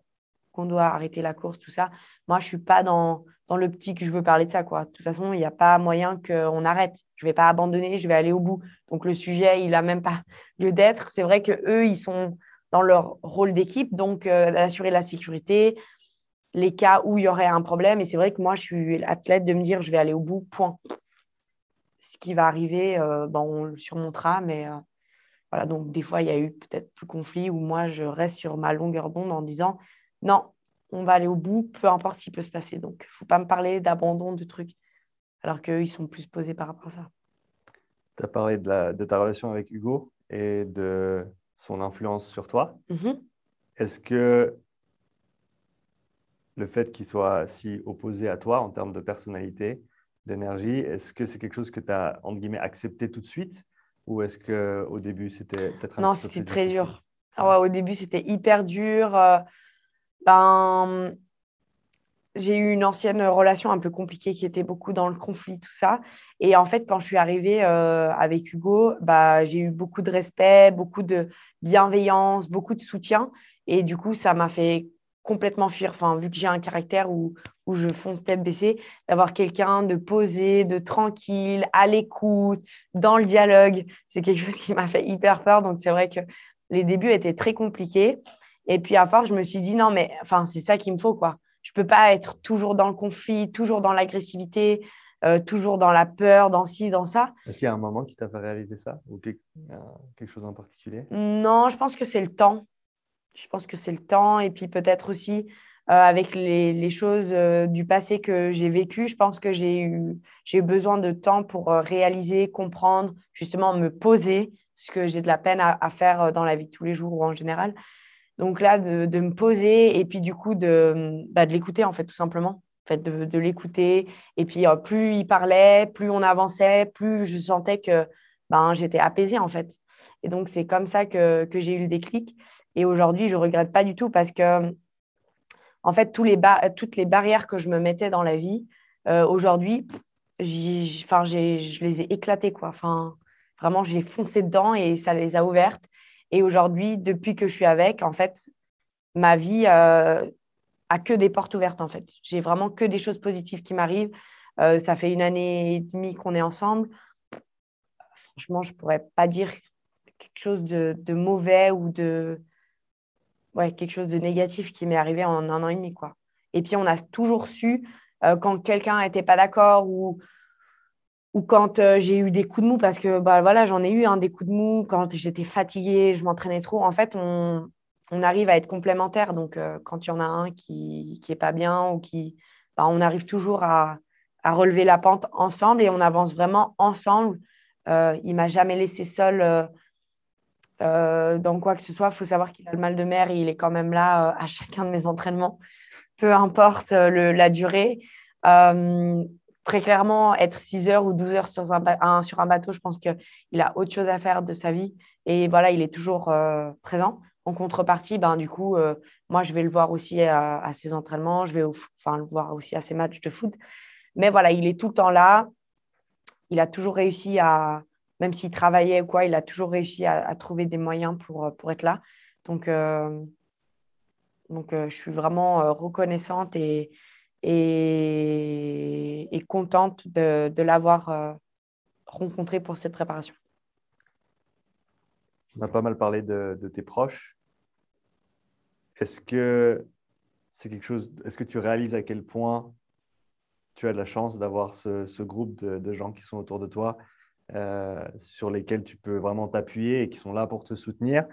qu'on doit arrêter la course, tout ça. Moi, je suis pas dans, dans l'optique que je veux parler de ça. Quoi. De toute façon, il n'y a pas moyen qu'on arrête. Je vais pas abandonner, je vais aller au bout. Donc, le sujet, il n'a même pas lieu d'être. C'est vrai qu'eux, ils sont dans leur rôle d'équipe, donc euh, d'assurer la sécurité, les cas où il y aurait un problème. Et c'est vrai que moi, je suis athlète de me dire, je vais aller au bout, point. Ce qui va arriver, euh, bon, on le surmontera, mais euh, voilà. Donc, des fois, il y a eu peut-être plus conflit où moi, je reste sur ma longueur d'onde en disant, non, on va aller au bout, peu importe ce qui peut se passer. Donc, il ne faut pas me parler d'abandon de trucs, alors qu'eux, ils sont plus posés par rapport à ça. Tu as parlé de, de, ta relation avec Hugo et de son influence sur toi. Mm-hmm. Est-ce que le fait qu'il soit si opposé à toi en termes de personnalité, d'énergie, est-ce que c'est quelque chose que tu as, entre guillemets, accepté tout de suite? Ou est-ce qu'au début, c'était peut-être un Non, c'était très dur. Ah ouais, au début, c'était hyper dur. Euh, ben, j'ai eu une ancienne relation un peu compliquée qui était beaucoup dans le conflit, tout ça. Et en fait, quand je suis arrivée euh, avec Hugo, bah, j'ai eu beaucoup de respect, beaucoup de bienveillance, beaucoup de soutien. Et du coup, ça m'a fait complètement fuir. Enfin, vu que j'ai un caractère où, où je fonce tête baissée, d'avoir quelqu'un de posé, de tranquille, à l'écoute, dans le dialogue, c'est quelque chose qui m'a fait hyper peur. Donc, c'est vrai que les débuts étaient très compliqués. Et puis, à force, je me suis dit, non, mais enfin, c'est ça qu'il me faut, quoi. Je peux pas être toujours dans le conflit, toujours dans l'agressivité, euh, toujours dans la peur, dans ci, dans ça. Est-ce qu'il y a un moment qui t'a fait réaliser ça ou quelque chose en particulier? Non, je pense que c'est le temps je pense que c'est le temps et puis peut-être aussi euh, avec les, choses euh, du passé que j'ai vécues, je pense que j'ai eu, j'ai besoin de temps pour euh, réaliser, comprendre, justement me poser, ce que j'ai de la peine à, faire dans la vie de tous les jours ou en général. Donc là, de, de me poser et puis du coup de, bah, de l'écouter en fait tout simplement. En fait, de, de l'écouter. Et puis plus il parlait, plus on avançait, plus je sentais que ben, j'étais apaisée en fait. Et donc, c'est comme ça que, que j'ai eu le déclic. Et aujourd'hui, je ne regrette pas du tout parce que, en fait, tous les toutes les barrières que je me mettais dans la vie, euh, aujourd'hui, je les ai éclatées. Quoi. Enfin, vraiment, j'ai foncé dedans et ça les a ouvertes. Et aujourd'hui, depuis que je suis avec, en fait, ma vie euh, a que des portes ouvertes. En fait, j'ai vraiment que des choses positives qui m'arrivent. Euh, ça fait une année et demie qu'on est ensemble. Franchement, je pourrais pas dire quelque chose de, de mauvais ou de ouais, quelque chose de négatif qui m'est arrivé en un an et demi. Quoi. Et puis, on a toujours su, euh, quand quelqu'un n'était pas d'accord ou, ou quand j'ai eu des coups de mou, parce que bah, voilà, j'en ai eu hein, des coups de mou quand j'étais fatiguée, je m'entraînais trop. En fait, on, on, arrive à être complémentaires. Donc, quand il y en a un qui n'est pas bien ou qui. Bah, on arrive toujours à, à, relever la pente ensemble et on avance vraiment ensemble. il ne m'a jamais laissé seul euh, dans quoi que ce soit. Il faut savoir qu'il a le mal de mer et il est quand même là euh, à chacun de mes entraînements, peu importe euh, la durée. très clairement, être 6 heures ou 12 heures sur un, bateau, je pense qu'il a autre chose à faire de sa vie. Et voilà, il est toujours présent. En contrepartie, ben, du coup, moi, je vais le voir aussi à, ses entraînements, je vais enfin, le voir aussi à ses matchs de foot. Mais voilà, il est tout le temps là. Il a toujours réussi à, même s'il travaillait ou quoi, il a toujours réussi à, trouver des moyens pour, euh, pour être là. Donc, euh, donc euh, je suis vraiment reconnaissante et, et, contente de, de l'avoir rencontré pour cette préparation. On a pas mal parlé de, de tes proches. Est-ce que c'est quelque chose, est-ce que tu réalises à quel point tu as de la chance d'avoir ce, ce groupe de, de, gens qui sont autour de toi sur lesquels tu peux vraiment t'appuyer et qui sont là pour te soutenir.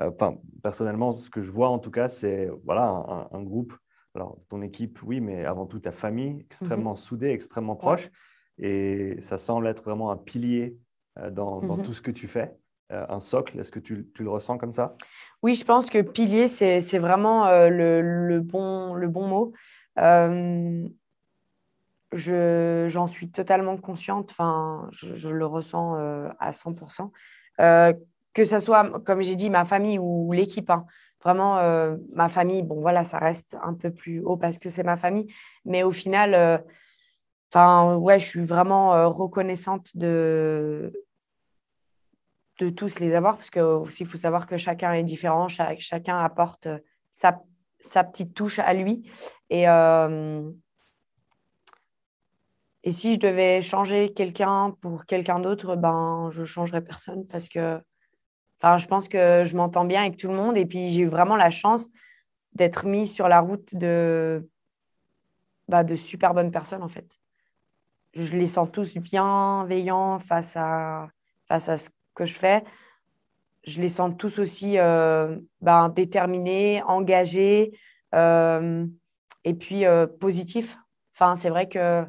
Euh, enfin, personnellement, ce que je vois en tout cas, c'est voilà, un, groupe. Alors, ton équipe, oui, mais avant tout ta famille, extrêmement mhm. soudée, extrêmement proche. Et ça semble être vraiment un pilier euh, dans, mhm. tout ce que tu fais, un socle. Est-ce que tu, tu, le ressens comme ça? Oui, je pense que pilier, c'est vraiment le, le, bon, le bon mot j'en suis totalement consciente, enfin, je, le ressens euh, à 100%. Euh, que ce soit, comme j'ai dit, ma famille ou l'équipe. Hein. Vraiment, euh, ma famille, bon, voilà, ça reste un peu plus haut parce que c'est ma famille. Mais au final, enfin, ouais, je suis vraiment reconnaissante de, de tous les avoir parce que il faut savoir que chacun est différent, chacun apporte sa, sa, petite touche à lui. Et et si je devais changer quelqu'un pour quelqu'un d'autre, ben, je changerais personne parce que enfin, je pense que je m'entends bien avec tout le monde. Et puis, j'ai eu vraiment la chance d'être mise sur la route de, bah, de super bonnes personnes, en fait. Je les sens tous bienveillants face à, face à ce que je fais. Je les sens tous aussi euh, ben, déterminés, engagés euh, et puis euh, positifs. Enfin, c'est vrai que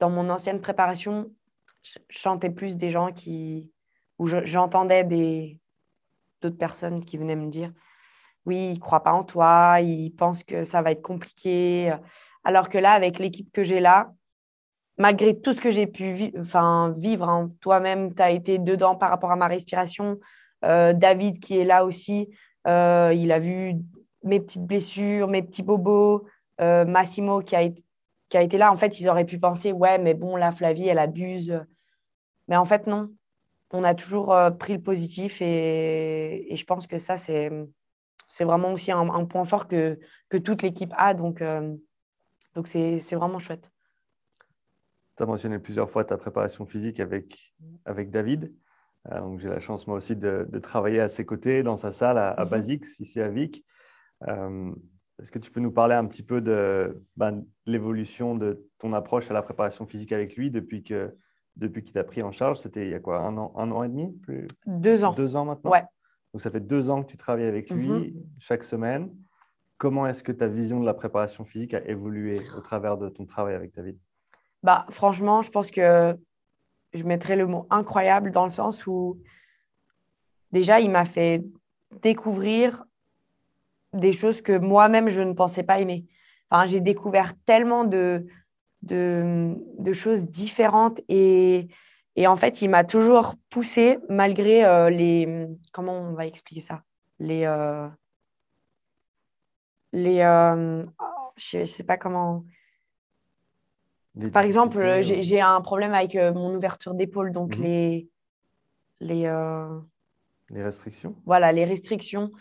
dans mon ancienne préparation, je chantais plus des gens qui. où j'entendais d'autres personnes qui venaient me dire oui, ils croient pas en toi, ils pensent que ça va être compliqué. Alors que là, avec l'équipe que j'ai là, malgré tout ce que j'ai pu vivre, toi-même, tu as été dedans par rapport à ma respiration. Euh, David, qui est là aussi, euh, il a vu mes petites blessures, mes petits bobos. Euh, Massimo, qui a, été, qui a été là, en fait, ils auraient pu penser, ouais, mais bon, là, Flavie, elle abuse. Mais en fait, non. On a toujours euh, pris le positif et, et, je pense que ça, c'est, c'est vraiment aussi un, point fort que, que toute l'équipe a. Donc, euh, donc c'est, c'est vraiment chouette. Tu as mentionné plusieurs fois ta préparation physique avec, avec David. Euh, donc j'ai la chance, moi aussi, de, de, travailler à ses côtés dans sa salle à, à mm-hmm. Basix, ici à Vic. Est-ce que tu peux nous parler un petit peu de ben, l'évolution de ton approche à la préparation physique avec lui depuis que depuis qu'il t'a pris en charge? C'était il y a quoi un an, un an et demi plus... Deux ans. Deux ans maintenant? Ouais. Donc ça fait deux ans que tu travailles avec lui mhm. chaque semaine. Comment est-ce que ta vision de la préparation physique a évolué au travers de ton travail avec David? Bah, Franchement, je pense que je mettrais le mot incroyable dans le sens où déjà, il m'a fait découvrir des choses que moi-même, je ne pensais pas aimer. Enfin, j'ai découvert tellement de, de, de, choses différentes et, et en fait, il m'a toujours poussé malgré euh, les... Comment on va expliquer ça? Les... Euh, les euh, je ne sais pas comment... Par exemple, j'ai un problème avec mon ouverture d'épaule, donc mhm. les... Les, les restrictions Voilà, les restrictions.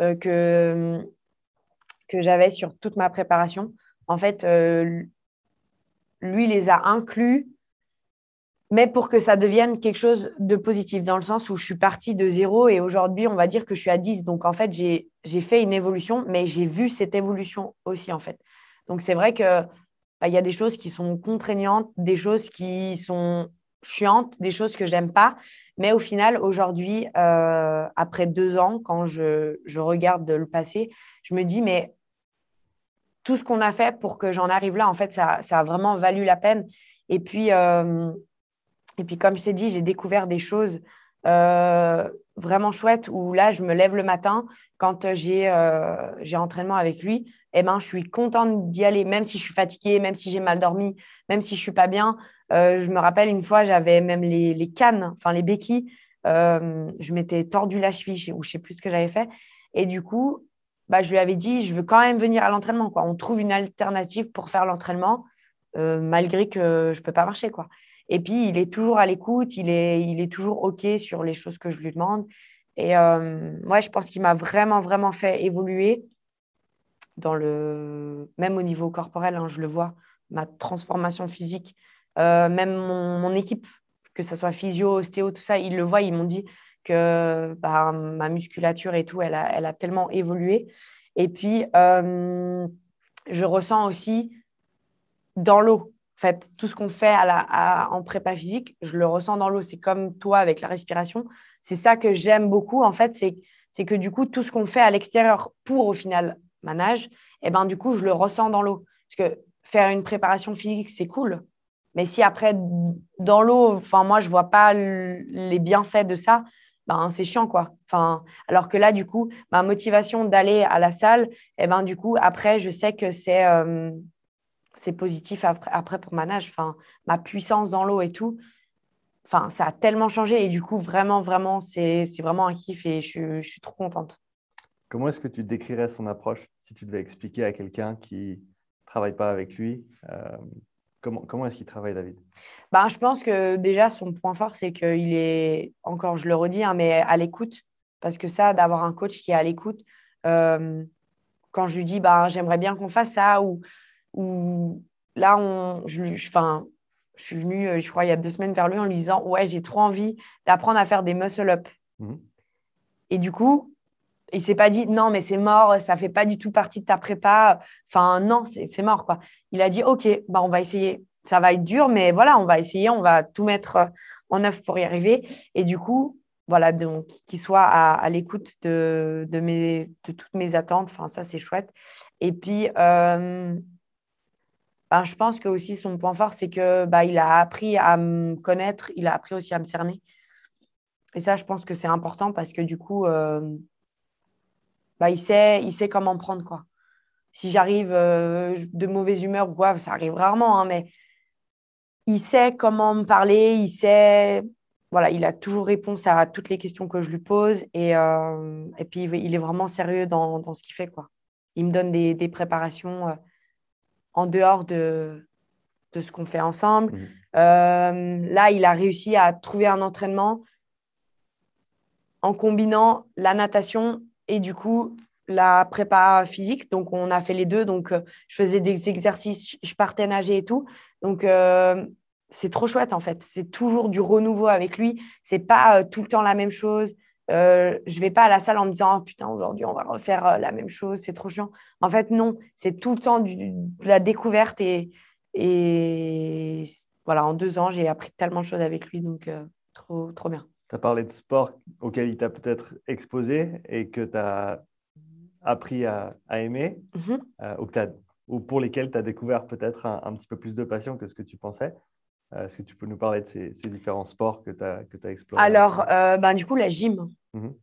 Euh, que, que j'avais sur toute ma préparation. En fait, euh, lui les a inclus, mais pour que ça devienne quelque chose de positif, dans le sens où je suis partie de zéro et aujourd'hui, on va dire que je suis à 10. Donc, en fait, j'ai fait une évolution, mais j'ai vu cette évolution aussi, en fait. Donc, c'est vrai que bah, il y a des choses qui sont contraignantes, des choses qui sont chiantes, des choses que j'aime pas. Mais au final, aujourd'hui, euh, après deux ans, quand je, je, regarde le passé, je me dis, mais tout ce qu'on a fait pour que j'en arrive là, en fait, ça, ça, a vraiment valu la peine. Et puis, euh, et puis comme je t'ai dit, j'ai découvert des choses euh, vraiment chouettes où là, je me lève le matin quand j'ai entraînement avec lui. Eh ben, je suis contente d'y aller, même si je suis fatiguée, même si j'ai mal dormi, même si je suis pas bien. Euh, je me rappelle une fois, j'avais même les, cannes, enfin les béquilles. Euh, je m'étais tordu la cheville ou je sais plus ce que j'avais fait. Et du coup, bah, je lui avais dit, je veux quand même venir à l'entraînement. On trouve une alternative pour faire l'entraînement, euh, malgré que je ne peux pas marcher. Quoi. Et puis, il est toujours à l'écoute, il est, il est toujours OK sur les choses que je lui demande. Et moi, je pense qu'il m'a vraiment, vraiment fait évoluer dans le même au niveau corporel, hein, je le vois, ma transformation physique, même mon, équipe, que ce soit physio, ostéo, tout ça, ils le voient, ils m'ont dit que bah, ma musculature et tout, elle a, elle a tellement évolué. Et puis, euh, je ressens aussi dans l'eau. En fait, tout ce qu'on fait à la, en prépa physique, je le ressens dans l'eau. C'est comme toi avec la respiration. C'est ça que j'aime beaucoup, en fait, c'est que du coup, tout ce qu'on fait à l'extérieur pour, au final, manage, et eh ben du coup, je le ressens dans l'eau. Parce que faire une préparation physique, c'est cool. Mais si après, dans l'eau, enfin, moi, je vois pas les bienfaits de ça, ben, c'est chiant, quoi. Enfin, alors que là, du coup, ma motivation d'aller à la salle, et eh ben, du coup, après, je sais que c'est euh, c'est positif après, après, pour ma nage. Enfin, ma puissance dans l'eau et tout, enfin, ça a tellement changé. Et du coup, vraiment, vraiment, c'est vraiment un kiff et je, je suis trop contente. Comment est-ce que tu décrirais son approche si tu devais expliquer à quelqu'un qui travaille pas avec lui euh, Comment, comment est-ce qu'il travaille, David? Ben, Je pense que déjà, son point fort, c'est qu'il est, encore, je le redis, hein, mais à l'écoute. Parce que ça, d'avoir un coach qui est à l'écoute, euh, quand je lui dis, ben, j'aimerais bien qu'on fasse ça, ou, ou là, on, je suis venue, euh, je crois, il y a deux semaines vers lui en lui disant, ouais, j'ai trop envie d'apprendre à faire des muscle-up. Mmh. Et du coup, il s'est pas dit non, mais c'est mort, ça fait pas du tout partie de ta prépa. Enfin, non, c'est mort, quoi. Il a dit ok, bah, on va essayer. Ça va être dur, mais voilà, on va essayer, on va tout mettre en œuvre pour y arriver. Et du coup, voilà, donc qu'il soit à, l'écoute de, de, mes, de toutes mes attentes. Enfin, ça, c'est chouette. Et puis, euh, ben, je pense que aussi son point fort, c'est que bah, il a appris à me connaître, il a appris aussi à me cerner. Et ça, je pense que c'est important parce que du coup, euh, bah, il, sait, il sait comment prendre. quoi. Si j'arrive euh, de mauvaise humeur ou quoi, ça arrive rarement, hein, mais il sait comment me parler, il sait. Voilà, il a toujours réponse à toutes les questions que je lui pose et, euh, et puis il est vraiment sérieux dans, dans ce qu'il fait. Quoi. Il me donne des, des préparations euh, en dehors de, de ce qu'on fait ensemble. Mmh. là, il a réussi à trouver un entraînement en combinant la natation et du coup la prépa physique. Donc, on a fait les deux. Donc, euh, je faisais des exercices, je partais nager et tout. Donc, euh, c'est trop chouette en fait. C'est toujours du renouveau avec lui. C'est pas euh, tout le temps la même chose. Je vais pas à la salle en me disant oh, putain aujourd'hui on va refaire la même chose, c'est trop chiant. En fait non, c'est tout le temps de la découverte et, et voilà en deux ans j'ai appris tellement de choses avec lui donc trop trop bien tu as parlé de sport auquel il t'a peut-être exposé et que tu as appris à, aimer, mhm. euh, ou, pour lesquels tu as découvert peut-être un, petit peu plus de passion que ce que tu pensais. Euh, est-ce que tu peux nous parler de ces, différents sports que tu as, que as explorés? Alors, euh, ben, du coup, la gym. Mhm.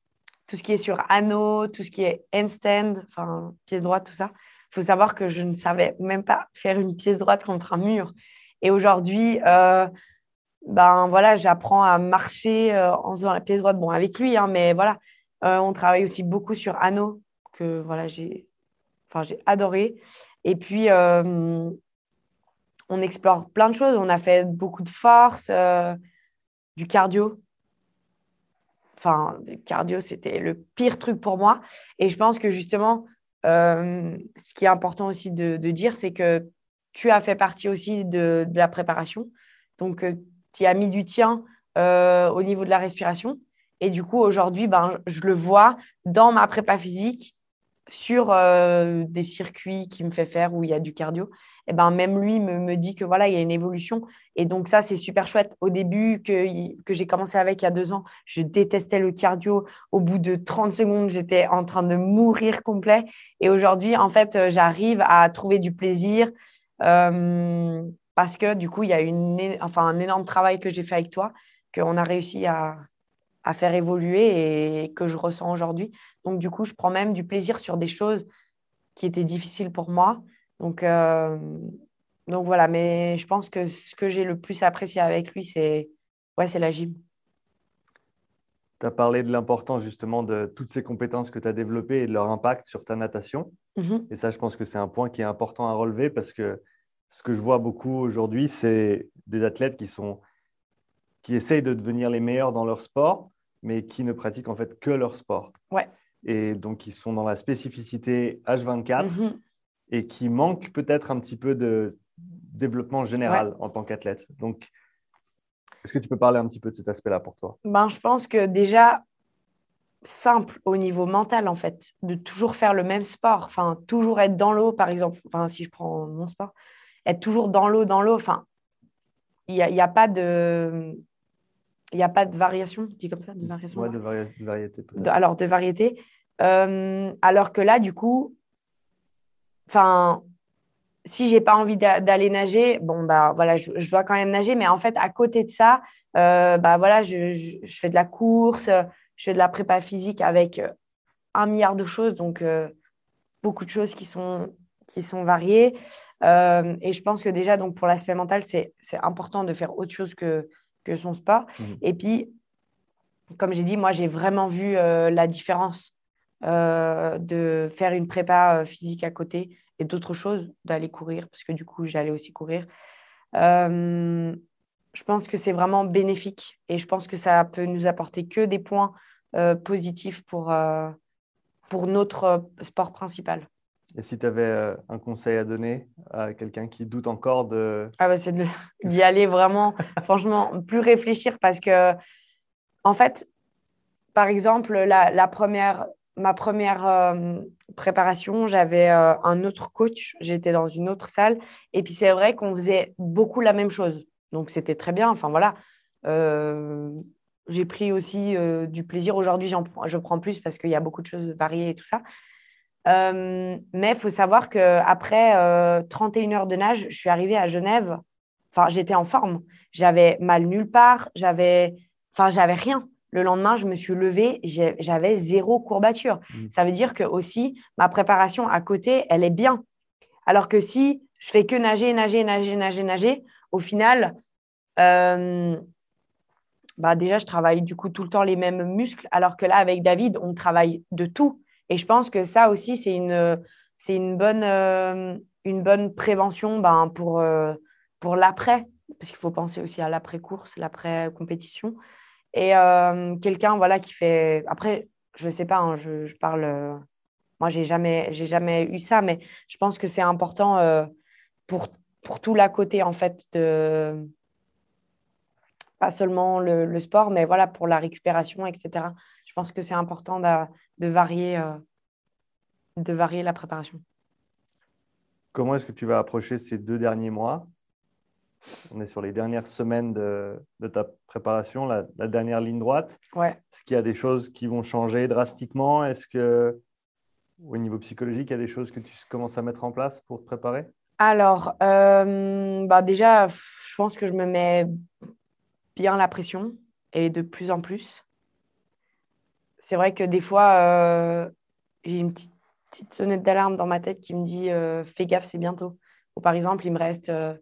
Tout ce qui est sur anneau, tout ce qui est handstand, enfin, pièce droite, tout ça. Il faut savoir que je ne savais même pas faire une pièce droite contre un mur. Et aujourd'hui, ben voilà, j'apprends à marcher euh, en faisant la pièce droite, bon avec lui, hein, mais voilà, euh, on travaille aussi beaucoup sur Anno que voilà j'ai, enfin j'ai adoré. Et puis euh, on explore plein de choses. On a fait beaucoup de force, du cardio. Enfin, du cardio, c'était le pire truc pour moi. Et je pense que justement, ce qui est important aussi de, dire, c'est que tu as fait partie aussi de, de la préparation. Donc, tu as mis du tien euh, au niveau de la respiration. Et du coup, aujourd'hui, ben, je le vois dans ma prépa physique. sur euh, des circuits qui me fait faire où il y a du cardio, et ben même lui me, me, dit que voilà, il y a une évolution. Et donc ça, c'est super chouette. Au début que, que j'ai commencé avec il y a deux ans, je détestais le cardio. Au bout de 30 secondes, j'étais en train de mourir complet. Et aujourd'hui, en fait, euh, j'arrive à trouver du plaisir parce que du coup, il y a une, enfin, un énorme travail que j'ai fait avec toi, qu'on a réussi à, à faire évoluer et que je ressens aujourd'hui. Donc, du coup, je prends même du plaisir sur des choses qui étaient difficiles pour moi. Donc, euh, donc voilà, mais je pense que ce que j'ai le plus apprécié avec lui, c'est ouais, la gym. Tu as parlé de l'importance justement de toutes ces compétences que tu as développées et de leur impact sur ta natation. Mhm. Et ça, je pense que c'est un point qui est important à relever parce que ce que je vois beaucoup aujourd'hui, c'est des athlètes qui sont qui essayent de devenir les meilleurs dans leur sport, mais qui ne pratiquent en fait que leur sport. Ouais. Et donc, ils sont dans la spécificité H24 mhm. et qui manquent peut-être un petit peu de développement général en tant qu'athlète. Donc, est-ce que tu peux parler un petit peu de cet aspect-là pour toi? Ben, Je pense que déjà, simple au niveau mental, en fait, de toujours faire le même sport, enfin, toujours être dans l'eau, par exemple, enfin, si je prends mon sport, être toujours dans l'eau, dans l'eau, enfin, il n'y a, y a, pas de il n'y a pas de variation, dis comme ça, de variation. Ouais, de, variété. alors, de variété. Euh, alors que là, du coup, enfin, si j'ai pas envie d'aller nager, bon, bah voilà, je, dois quand même nager. Mais en fait, à côté de ça, euh, bah voilà, je, je, fais de la course, je fais de la prépa physique avec euh, un milliard de choses. Donc, beaucoup de choses qui sont, qui sont variées. et je pense que déjà, donc, pour l'aspect mental, c'est important de faire autre chose que que son sport. Mhm. Et puis, comme j'ai dit, moi, j'ai vraiment vu euh, la différence euh, de faire une prépa euh, physique à côté et d'autres choses, d'aller courir, parce que du coup, j'allais aussi courir. je pense que c'est vraiment bénéfique et je pense que ça peut nous apporter que des points positifs pour, pour notre sport principal. Et si tu avais euh, un conseil à donner à quelqu'un qui doute encore de... Ah bah c'est d'y aller vraiment, franchement, plus réfléchir parce que, en fait, par exemple, la, première, ma première euh, préparation, j'avais euh, un autre coach, j'étais dans une autre salle, et puis c'est vrai qu'on faisait beaucoup la même chose. Donc c'était très bien, enfin voilà. j'ai pris aussi du plaisir. Aujourd'hui, je prends plus parce qu'il y a beaucoup de choses variées et tout ça. Euh, mais il faut savoir qu'après euh, 31 heures de nage, je suis arrivée à Genève. Enfin, j'étais en forme. J'avais mal nulle part. J'avais, enfin, j'avais rien. Le lendemain, je me suis levée, j'avais zéro courbature. Mmh. Ça veut dire que aussi ma préparation à côté, elle est bien. Alors que si je fais que nager, nager, nager, nager, nager, au final, euh, bah déjà, je travaille du coup tout le temps les mêmes muscles. Alors que là, avec David, on travaille de tout. Et je pense que ça aussi, c'est une, c'est une, bonne, euh, une bonne prévention ben, pour, euh, pour l'après, parce qu'il faut penser aussi à l'après-course, l'après-compétition. Et euh, quelqu'un voilà, qui fait. Après, je ne sais pas, hein, je, je, parle. moi, je n'ai jamais, jamais eu ça, mais je pense que c'est important pour, pour tout l'à côté, en fait, de. Pas seulement le, le, sport, mais voilà, pour la récupération, etc je pense que c'est important de, varier, euh, de varier la préparation. Comment est-ce que tu vas approcher ces deux derniers mois? On est sur les dernières semaines de, ta préparation, la, dernière ligne droite. Ouais. Est-ce qu'il y a des choses qui vont changer drastiquement? Est-ce que au niveau psychologique, il y a des choses que tu commences à mettre en place pour te préparer? Alors, euh, bah déjà, je pense que je me mets bien la pression et de plus en plus c'est vrai que des fois, euh, j'ai une petite, sonnette d'alarme dans ma tête qui me dit euh, fais gaffe, c'est bientôt. Ou par exemple, il me reste euh,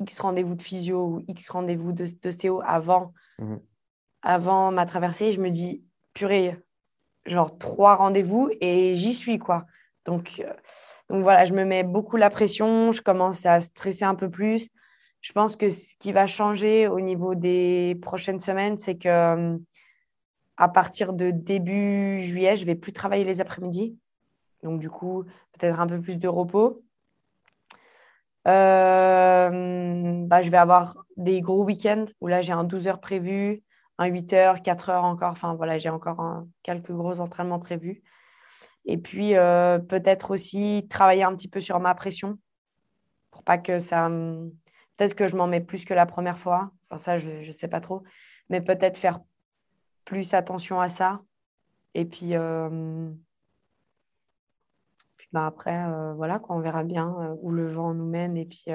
X rendez-vous de physio ou X rendez-vous d'ostéo avant, mhm. avant ma traversée. Je me dis purée, genre trois rendez-vous et j'y suis quoi. Donc, donc voilà, je me mets beaucoup la pression, je commence à stresser un peu plus. Je pense que ce qui va changer au niveau des prochaines semaines, c'est que à partir de début juillet, je vais plus travailler les après-midi. Donc, du coup, peut-être un peu plus de repos. Euh, bah, je vais avoir des gros week-ends où là, j'ai un 12 heures prévu, un 8 heures, 4 heures encore. Enfin, voilà, j'ai encore quelques gros entraînements prévus. Et puis, euh, peut-être aussi travailler un petit peu sur ma pression pour pas que ça. Peut-être que je m'en mets plus que la première fois. Enfin, ça, je ne sais pas trop. Mais peut-être faire plus attention à ça. Et puis, euh, puis ben après, euh, voilà, on verra bien où le vent nous mène. Et puis,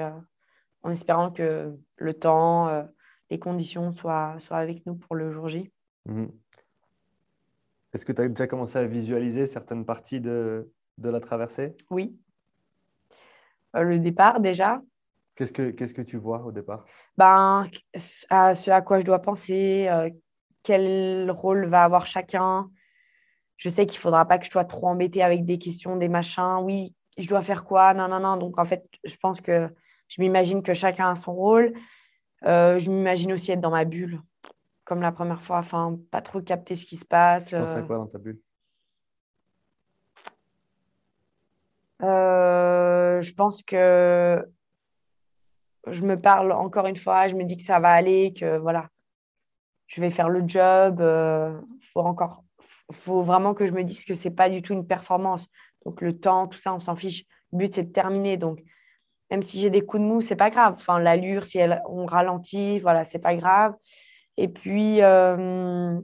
en espérant que le temps, les conditions soient, soient avec nous pour le jour J. Mhm. Est-ce que tu as déjà commencé à visualiser certaines parties de, de la traversée? Oui. Euh, le départ déjà. Qu'est-ce que, qu'est-ce que tu vois au départ? Ben, à Ce à quoi je dois penser, euh, quel rôle va avoir chacun. Je sais qu'il ne faudra pas que je sois trop embêtée avec des questions, des machins. Oui, je dois faire quoi? Non, non, non. Donc en fait, je pense que je m'imagine que chacun a son rôle. Euh, je m'imagine aussi être dans ma bulle comme la première fois, enfin, pas trop capter ce qui se passe. Tu penses à quoi dans ta bulle? Euh, Je pense que je me parle encore une fois, je me dis que ça va aller, que voilà, je vais faire le job. Euh, faut encore, faut vraiment que je me dise que c'est pas du tout une performance. Donc le temps, tout ça, on s'en fiche. Le but c'est de terminer. Donc même si j'ai des coups de mou, c'est pas grave. Enfin l'allure, si elle, on ralentit, voilà, c'est pas grave. Et puis, euh,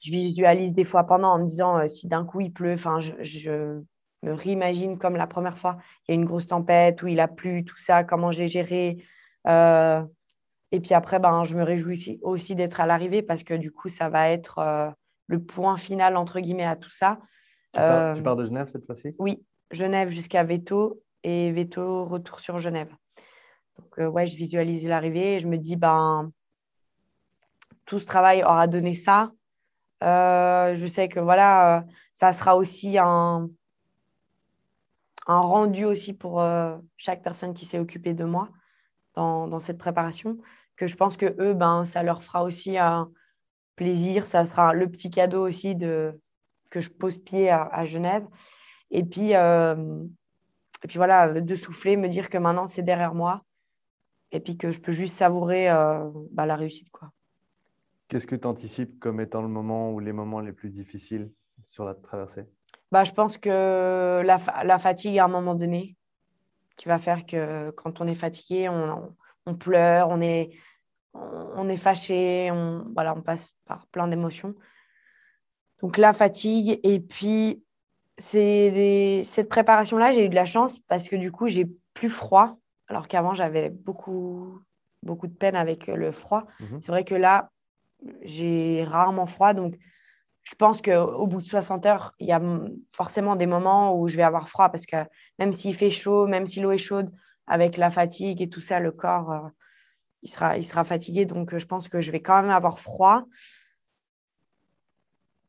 je visualise des fois pendant en me disant euh, si d'un coup il pleut, enfin, je, me réimagine comme la première fois, il y a une grosse tempête où il a plu, tout ça, comment j'ai géré. Euh, et puis après, ben, je me réjouis aussi, d'être à l'arrivée parce que du coup, ça va être le point final, entre guillemets, à tout ça. Tu, pars, tu pars de Genève cette fois-ci? Oui, Genève jusqu'à Veto et Veto, retour sur Genève. Donc, ouais, je visualise l'arrivée et je me dis, ben, tout ce travail aura donné ça. Euh, je sais que voilà, euh, ça sera aussi un, un rendu aussi pour euh, chaque personne qui s'est occupée de moi dans, dans, cette préparation. Que je pense que eux, ben, ça leur fera aussi un plaisir. Ça sera le petit cadeau aussi de, que je pose pied à, Genève. Et puis, et puis voilà, de souffler, me dire que maintenant c'est derrière moi. Et puis que je peux juste savourer bah, la réussite. quoi. Qu'est-ce que tu anticipes comme étant le moment ou les moments les plus difficiles sur la traversée? Bah, Je pense que la, la, fatigue à un moment donné, qui va faire que quand on est fatigué, on, on pleure, on est, on, est fâché, on, voilà, on passe par plein d'émotions. Donc la fatigue, et puis c'est cette préparation-là, j'ai eu de la chance parce que du coup, j'ai plus froid, alors qu'avant, j'avais beaucoup, beaucoup de peine avec le froid. Mhm. C'est vrai que là, j'ai rarement froid. Donc, je pense qu'au bout de 60 heures, il y a forcément des moments où je vais avoir froid parce que même s'il fait chaud, même si l'eau est chaude, avec la fatigue et tout ça, le corps, euh, il, sera, il sera fatigué. Donc, je pense que je vais quand même avoir froid.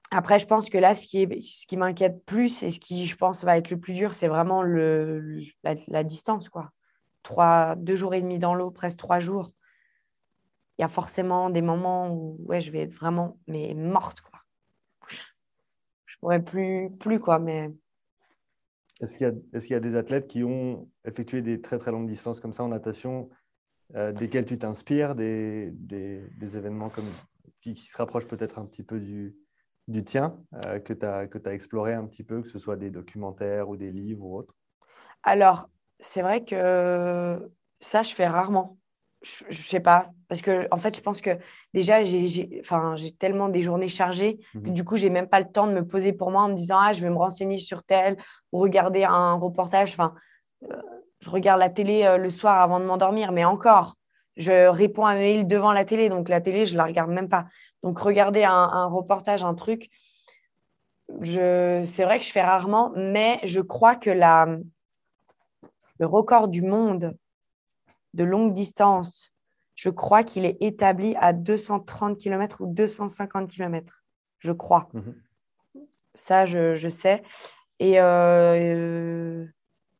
Après, je pense que là, ce qui, est, ce qui m'inquiète plus et ce qui, je pense, va être le plus dur, c'est vraiment le, la, distance. Quoi. Trois, deux jours et demi dans l'eau, presque trois jours il y a forcément des moments où ouais, je vais être vraiment mais morte. Pourrais plus, plus, quoi, mais... Est-ce qu'il y, est y, a des athlètes qui ont effectué des très très longues distances comme ça en natation, euh, desquels tu t'inspires, des, des, des, événements comme, qui, qui se rapprochent peut-être un petit peu du, du tien, euh, que tu as, que as exploré un petit peu, que ce soit des documentaires ou des livres ou autres? Alors, c'est vrai que ça, je fais rarement je, ne sais pas. Parce que, en fait, je pense que déjà, j'ai tellement des journées chargées que mhm. du coup, j'ai même pas le temps de me poser pour moi en me disant, ah, je vais me renseigner sur tel ou regarder un reportage. Enfin, euh, je regarde la télé euh, le soir avant de m'endormir, mais encore, je réponds à mes mails devant la télé. Donc, la télé, je la regarde même pas. Donc, regarder un, un reportage, un truc, c'est vrai que je fais rarement, mais je crois que la, le record du monde de longue distance, je crois qu'il est établi à 230 km ou 250 km. Je crois. Mhm. Ça, je, sais. Et euh,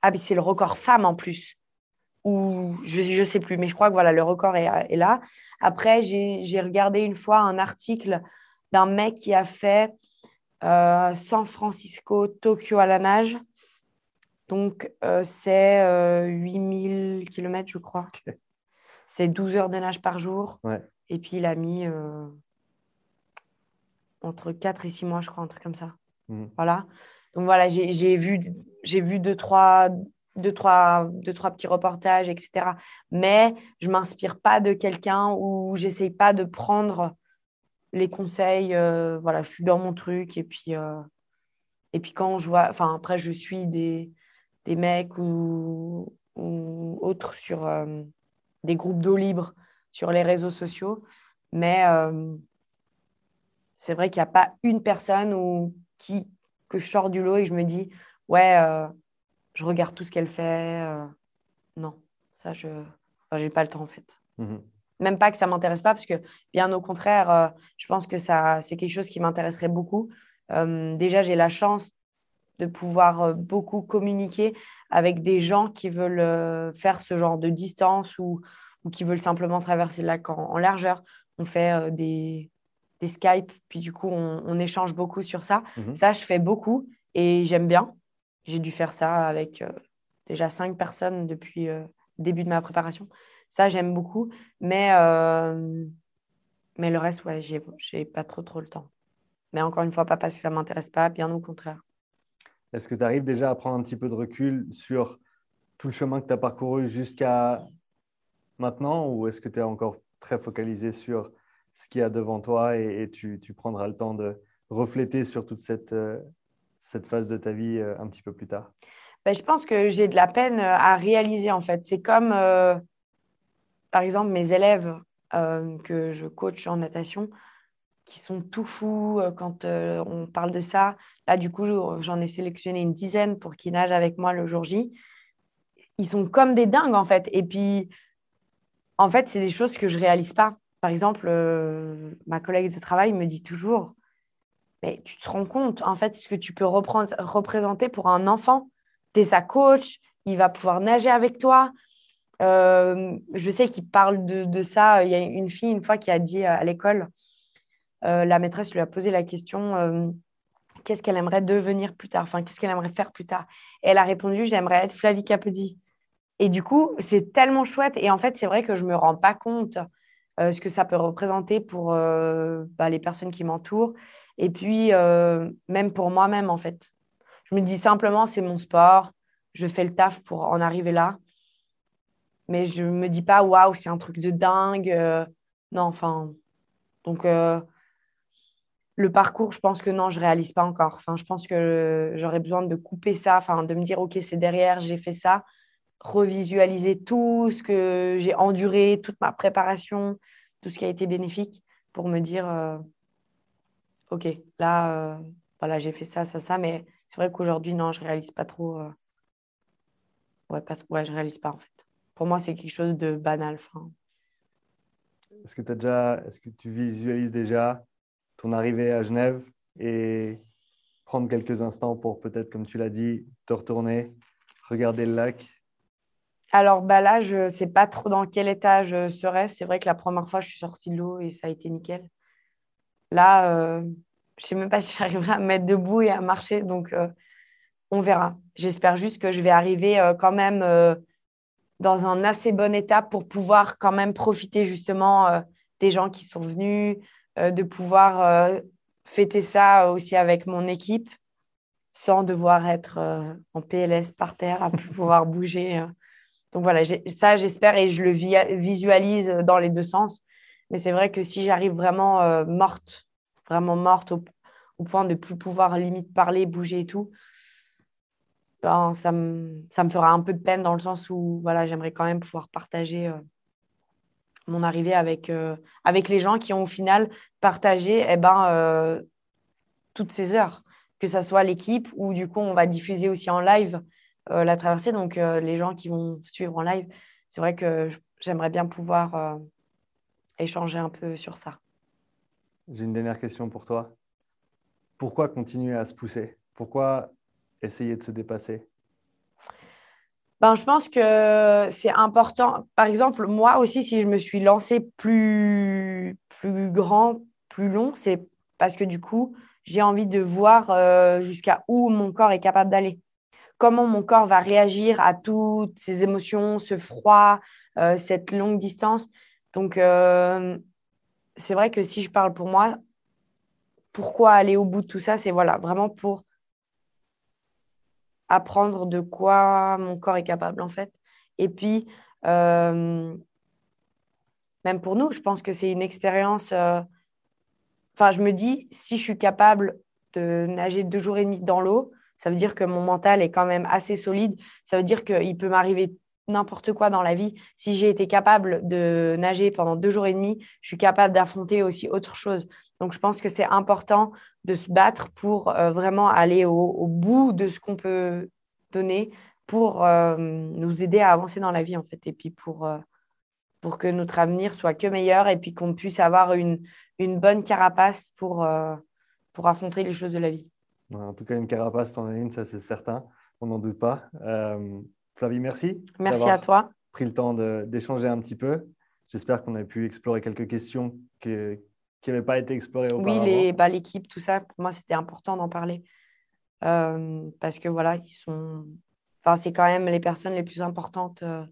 ah, c'est le record femme en plus. Ou je ne sais plus, mais je crois que voilà, le record est, là. Après, j'ai regardé une fois un article d'un mec qui a fait euh, San Francisco, Tokyo à la nage. Donc, euh, c'est 8000 euh, km, je crois. C'est 12 heures de nage par jour. Et puis, il a mis euh, entre 4 et 6 mois, je crois, un truc comme ça. Mhm. Voilà. Donc voilà, j'ai vu, vu deux, trois, deux, trois, deux, trois petits reportages, etc. Mais je ne m'inspire pas de quelqu'un ou j'essaye pas de prendre les conseils. Voilà, je suis dans mon truc. Et puis, et puis quand je vois, enfin après, je suis des, des mecs ou, ou autres sur euh, des groupes d'eau libre sur les réseaux sociaux. Mais c'est vrai qu'il n'y a pas une personne ou qui, que je sors du lot et je me dis, ouais, euh, je regarde tout ce qu'elle fait. Euh, non, ça, je n'ai pas le temps en fait. Mhm. Même pas que ça m'intéresse pas, parce que bien au contraire, euh, je pense que ça, c'est quelque chose qui m'intéresserait beaucoup. déjà, j'ai la chance de pouvoir beaucoup communiquer avec des gens qui veulent faire ce genre de distance ou, ou qui veulent simplement traverser le lac en largeur. On fait des, des Skype, puis du coup, on, échange beaucoup sur ça. Mhm. Ça, je fais beaucoup et j'aime bien. J'ai dû faire ça avec euh, déjà cinq personnes depuis euh, le début de ma préparation. Ça, j'aime beaucoup. Mais, euh, mais le reste, ouais, j'ai pas trop, trop le temps. Mais encore une fois, pas parce que ça m'intéresse pas, bien au contraire. Est-ce que tu arrives déjà à prendre un petit peu de recul sur tout le chemin que tu as parcouru jusqu'à maintenant ou est-ce que tu es encore très focalisé sur ce qu'il y a devant toi et, tu, prendras le temps de refléter sur toute cette, euh, phase de ta vie euh, un petit peu plus tard? Ben, Je pense que j'ai de la peine euh, à réaliser en fait. C'est comme, par exemple, mes élèves que je coach en natation qui sont tout fous quand on parle de ça. Là, du coup, j'en ai sélectionné une dizaine pour qu'ils nagent avec moi le jour J. Ils sont comme des dingues en fait. Et puis, en fait, c'est des choses que je réalise pas. Par exemple, euh, ma collègue de travail me dit toujours, mais tu te rends compte, en fait, ce que tu peux représenter pour un enfant. Tu es sa coach, il va pouvoir nager avec toi. Euh, je sais qu'il parle de, ça. Il y a une fille, une fois, qui a dit à l'école, euh, la maîtresse lui a posé la question qu'est-ce qu'elle aimerait devenir plus tard? Enfin, qu'est-ce qu'elle aimerait faire plus tard? Et elle a répondu j'aimerais être Flavie Capodi. Et du coup, c'est tellement chouette. Et en fait, c'est vrai que je ne me rends pas compte euh, ce que ça peut représenter pour euh, bah, les personnes qui m'entourent, et puis euh, même pour moi-même en fait. Je me dis simplement, c'est mon sport, je fais le taf pour en arriver là, mais je ne me dis pas, waouh, c'est un truc de dingue. non, enfin, donc le parcours, je pense que non, je réalise pas encore. Enfin, je pense que j'aurais besoin de couper ça, enfin, de me dire, ok, c'est derrière, j'ai fait ça revisualiser tout ce que j'ai enduré, toute ma préparation, tout ce qui a été bénéfique pour me dire, euh, OK, là, euh, voilà, j'ai fait ça, ça, ça, mais c'est vrai qu'aujourd'hui, non, je réalise pas trop. Euh, ouais, pas, ouais, je réalise pas en fait. Pour moi, c'est quelque chose de banal. Est-ce que, déjà, est-ce que tu visualises déjà ton arrivée à Genève et prendre quelques instants pour peut-être, comme tu l'as dit, te retourner, regarder le lac alors bah là, je ne sais pas trop dans quel état je serais. C'est vrai que la première fois, je suis sortie de l'eau et ça a été nickel. Là, euh, je ne sais même pas si j'arriverai à me mettre debout et à marcher. Donc, euh, on verra. J'espère juste que je vais arriver euh, quand même dans un assez bon état pour pouvoir quand même profiter justement des gens qui sont venus, de pouvoir fêter ça aussi avec mon équipe sans devoir être en PLS par terre, à pouvoir bouger. Donc voilà, ça j'espère et je le visualise dans les deux sens. Mais c'est vrai que si j'arrive vraiment euh, morte, vraiment morte au, point de plus pouvoir limite parler, bouger et tout, ben, ça, me, ça me fera un peu de peine dans le sens où voilà, j'aimerais quand même pouvoir partager euh, mon arrivée avec, euh, avec les gens qui ont au final partagé eh ben, toutes ces heures, que ce soit l'équipe ou du coup on va diffuser aussi en live euh, la traversée. Donc, euh, les gens qui vont suivre en live, c'est vrai que j'aimerais bien pouvoir euh, échanger un peu sur ça. J'ai une dernière question pour toi. Pourquoi continuer à se pousser? Pourquoi essayer de se dépasser? Ben, je pense que c'est important. Par exemple, moi aussi, si je me suis lancée plus, plus grand, plus long, c'est parce que du coup, j'ai envie de voir jusqu'à où mon corps est capable d'aller comment mon corps va réagir à toutes ces émotions, ce froid, euh, cette longue distance. Donc, euh, c'est vrai que si je parle pour moi, pourquoi aller au bout de tout ça C'est voilà, vraiment pour apprendre de quoi mon corps est capable, en fait. Et puis, euh, même pour nous, je pense que c'est une expérience. Euh, enfin, je me dis, si je suis capable de nager deux jours et demi dans l'eau, ça veut dire que mon mental est quand même assez solide. Ça veut dire qu'il peut m'arriver n'importe quoi dans la vie. Si j'ai été capable de nager pendant deux jours et demi, je suis capable d'affronter aussi autre chose. Donc, je pense que c'est important de se battre pour euh, vraiment aller au, bout de ce qu'on peut donner pour euh, nous aider à avancer dans la vie, en fait, et puis pour, euh, pour que notre avenir soit que meilleur et puis qu'on puisse avoir une, une bonne carapace pour, pour affronter les choses de la vie. En tout cas, une carapace, t'en as une, ça c'est certain, on n'en doute pas. Flavie, merci. Merci à toi. Pris le temps d'échanger un petit peu. J'espère qu'on a pu explorer quelques questions qui n'avaient pas été explorées auparavant. Oui, bah, l'équipe, tout ça, pour moi, c'était important d'en parler. Euh, parce que voilà, ils sont. Enfin, c'est quand même les personnes les plus importantes euh,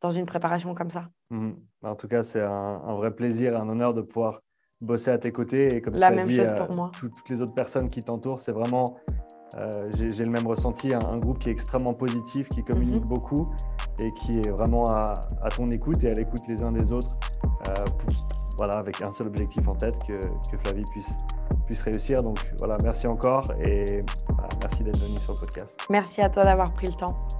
dans une préparation comme ça. Mhm. En tout cas, c'est un, vrai plaisir, un honneur de pouvoir bosser à tes côtés. Et comme La même chose pour moi. toutes les autres personnes qui t'entourent, c'est vraiment euh, j'ai le même ressenti, un, groupe qui est extrêmement positif, qui communique mhm. beaucoup et qui est vraiment à, ton écoute et à l'écoute les uns des autres, euh, voilà, avec un seul objectif en tête, que, que Flavie puisse, puisse réussir. Donc voilà, merci encore et merci d'être venu sur le podcast. Merci à toi d'avoir pris le temps.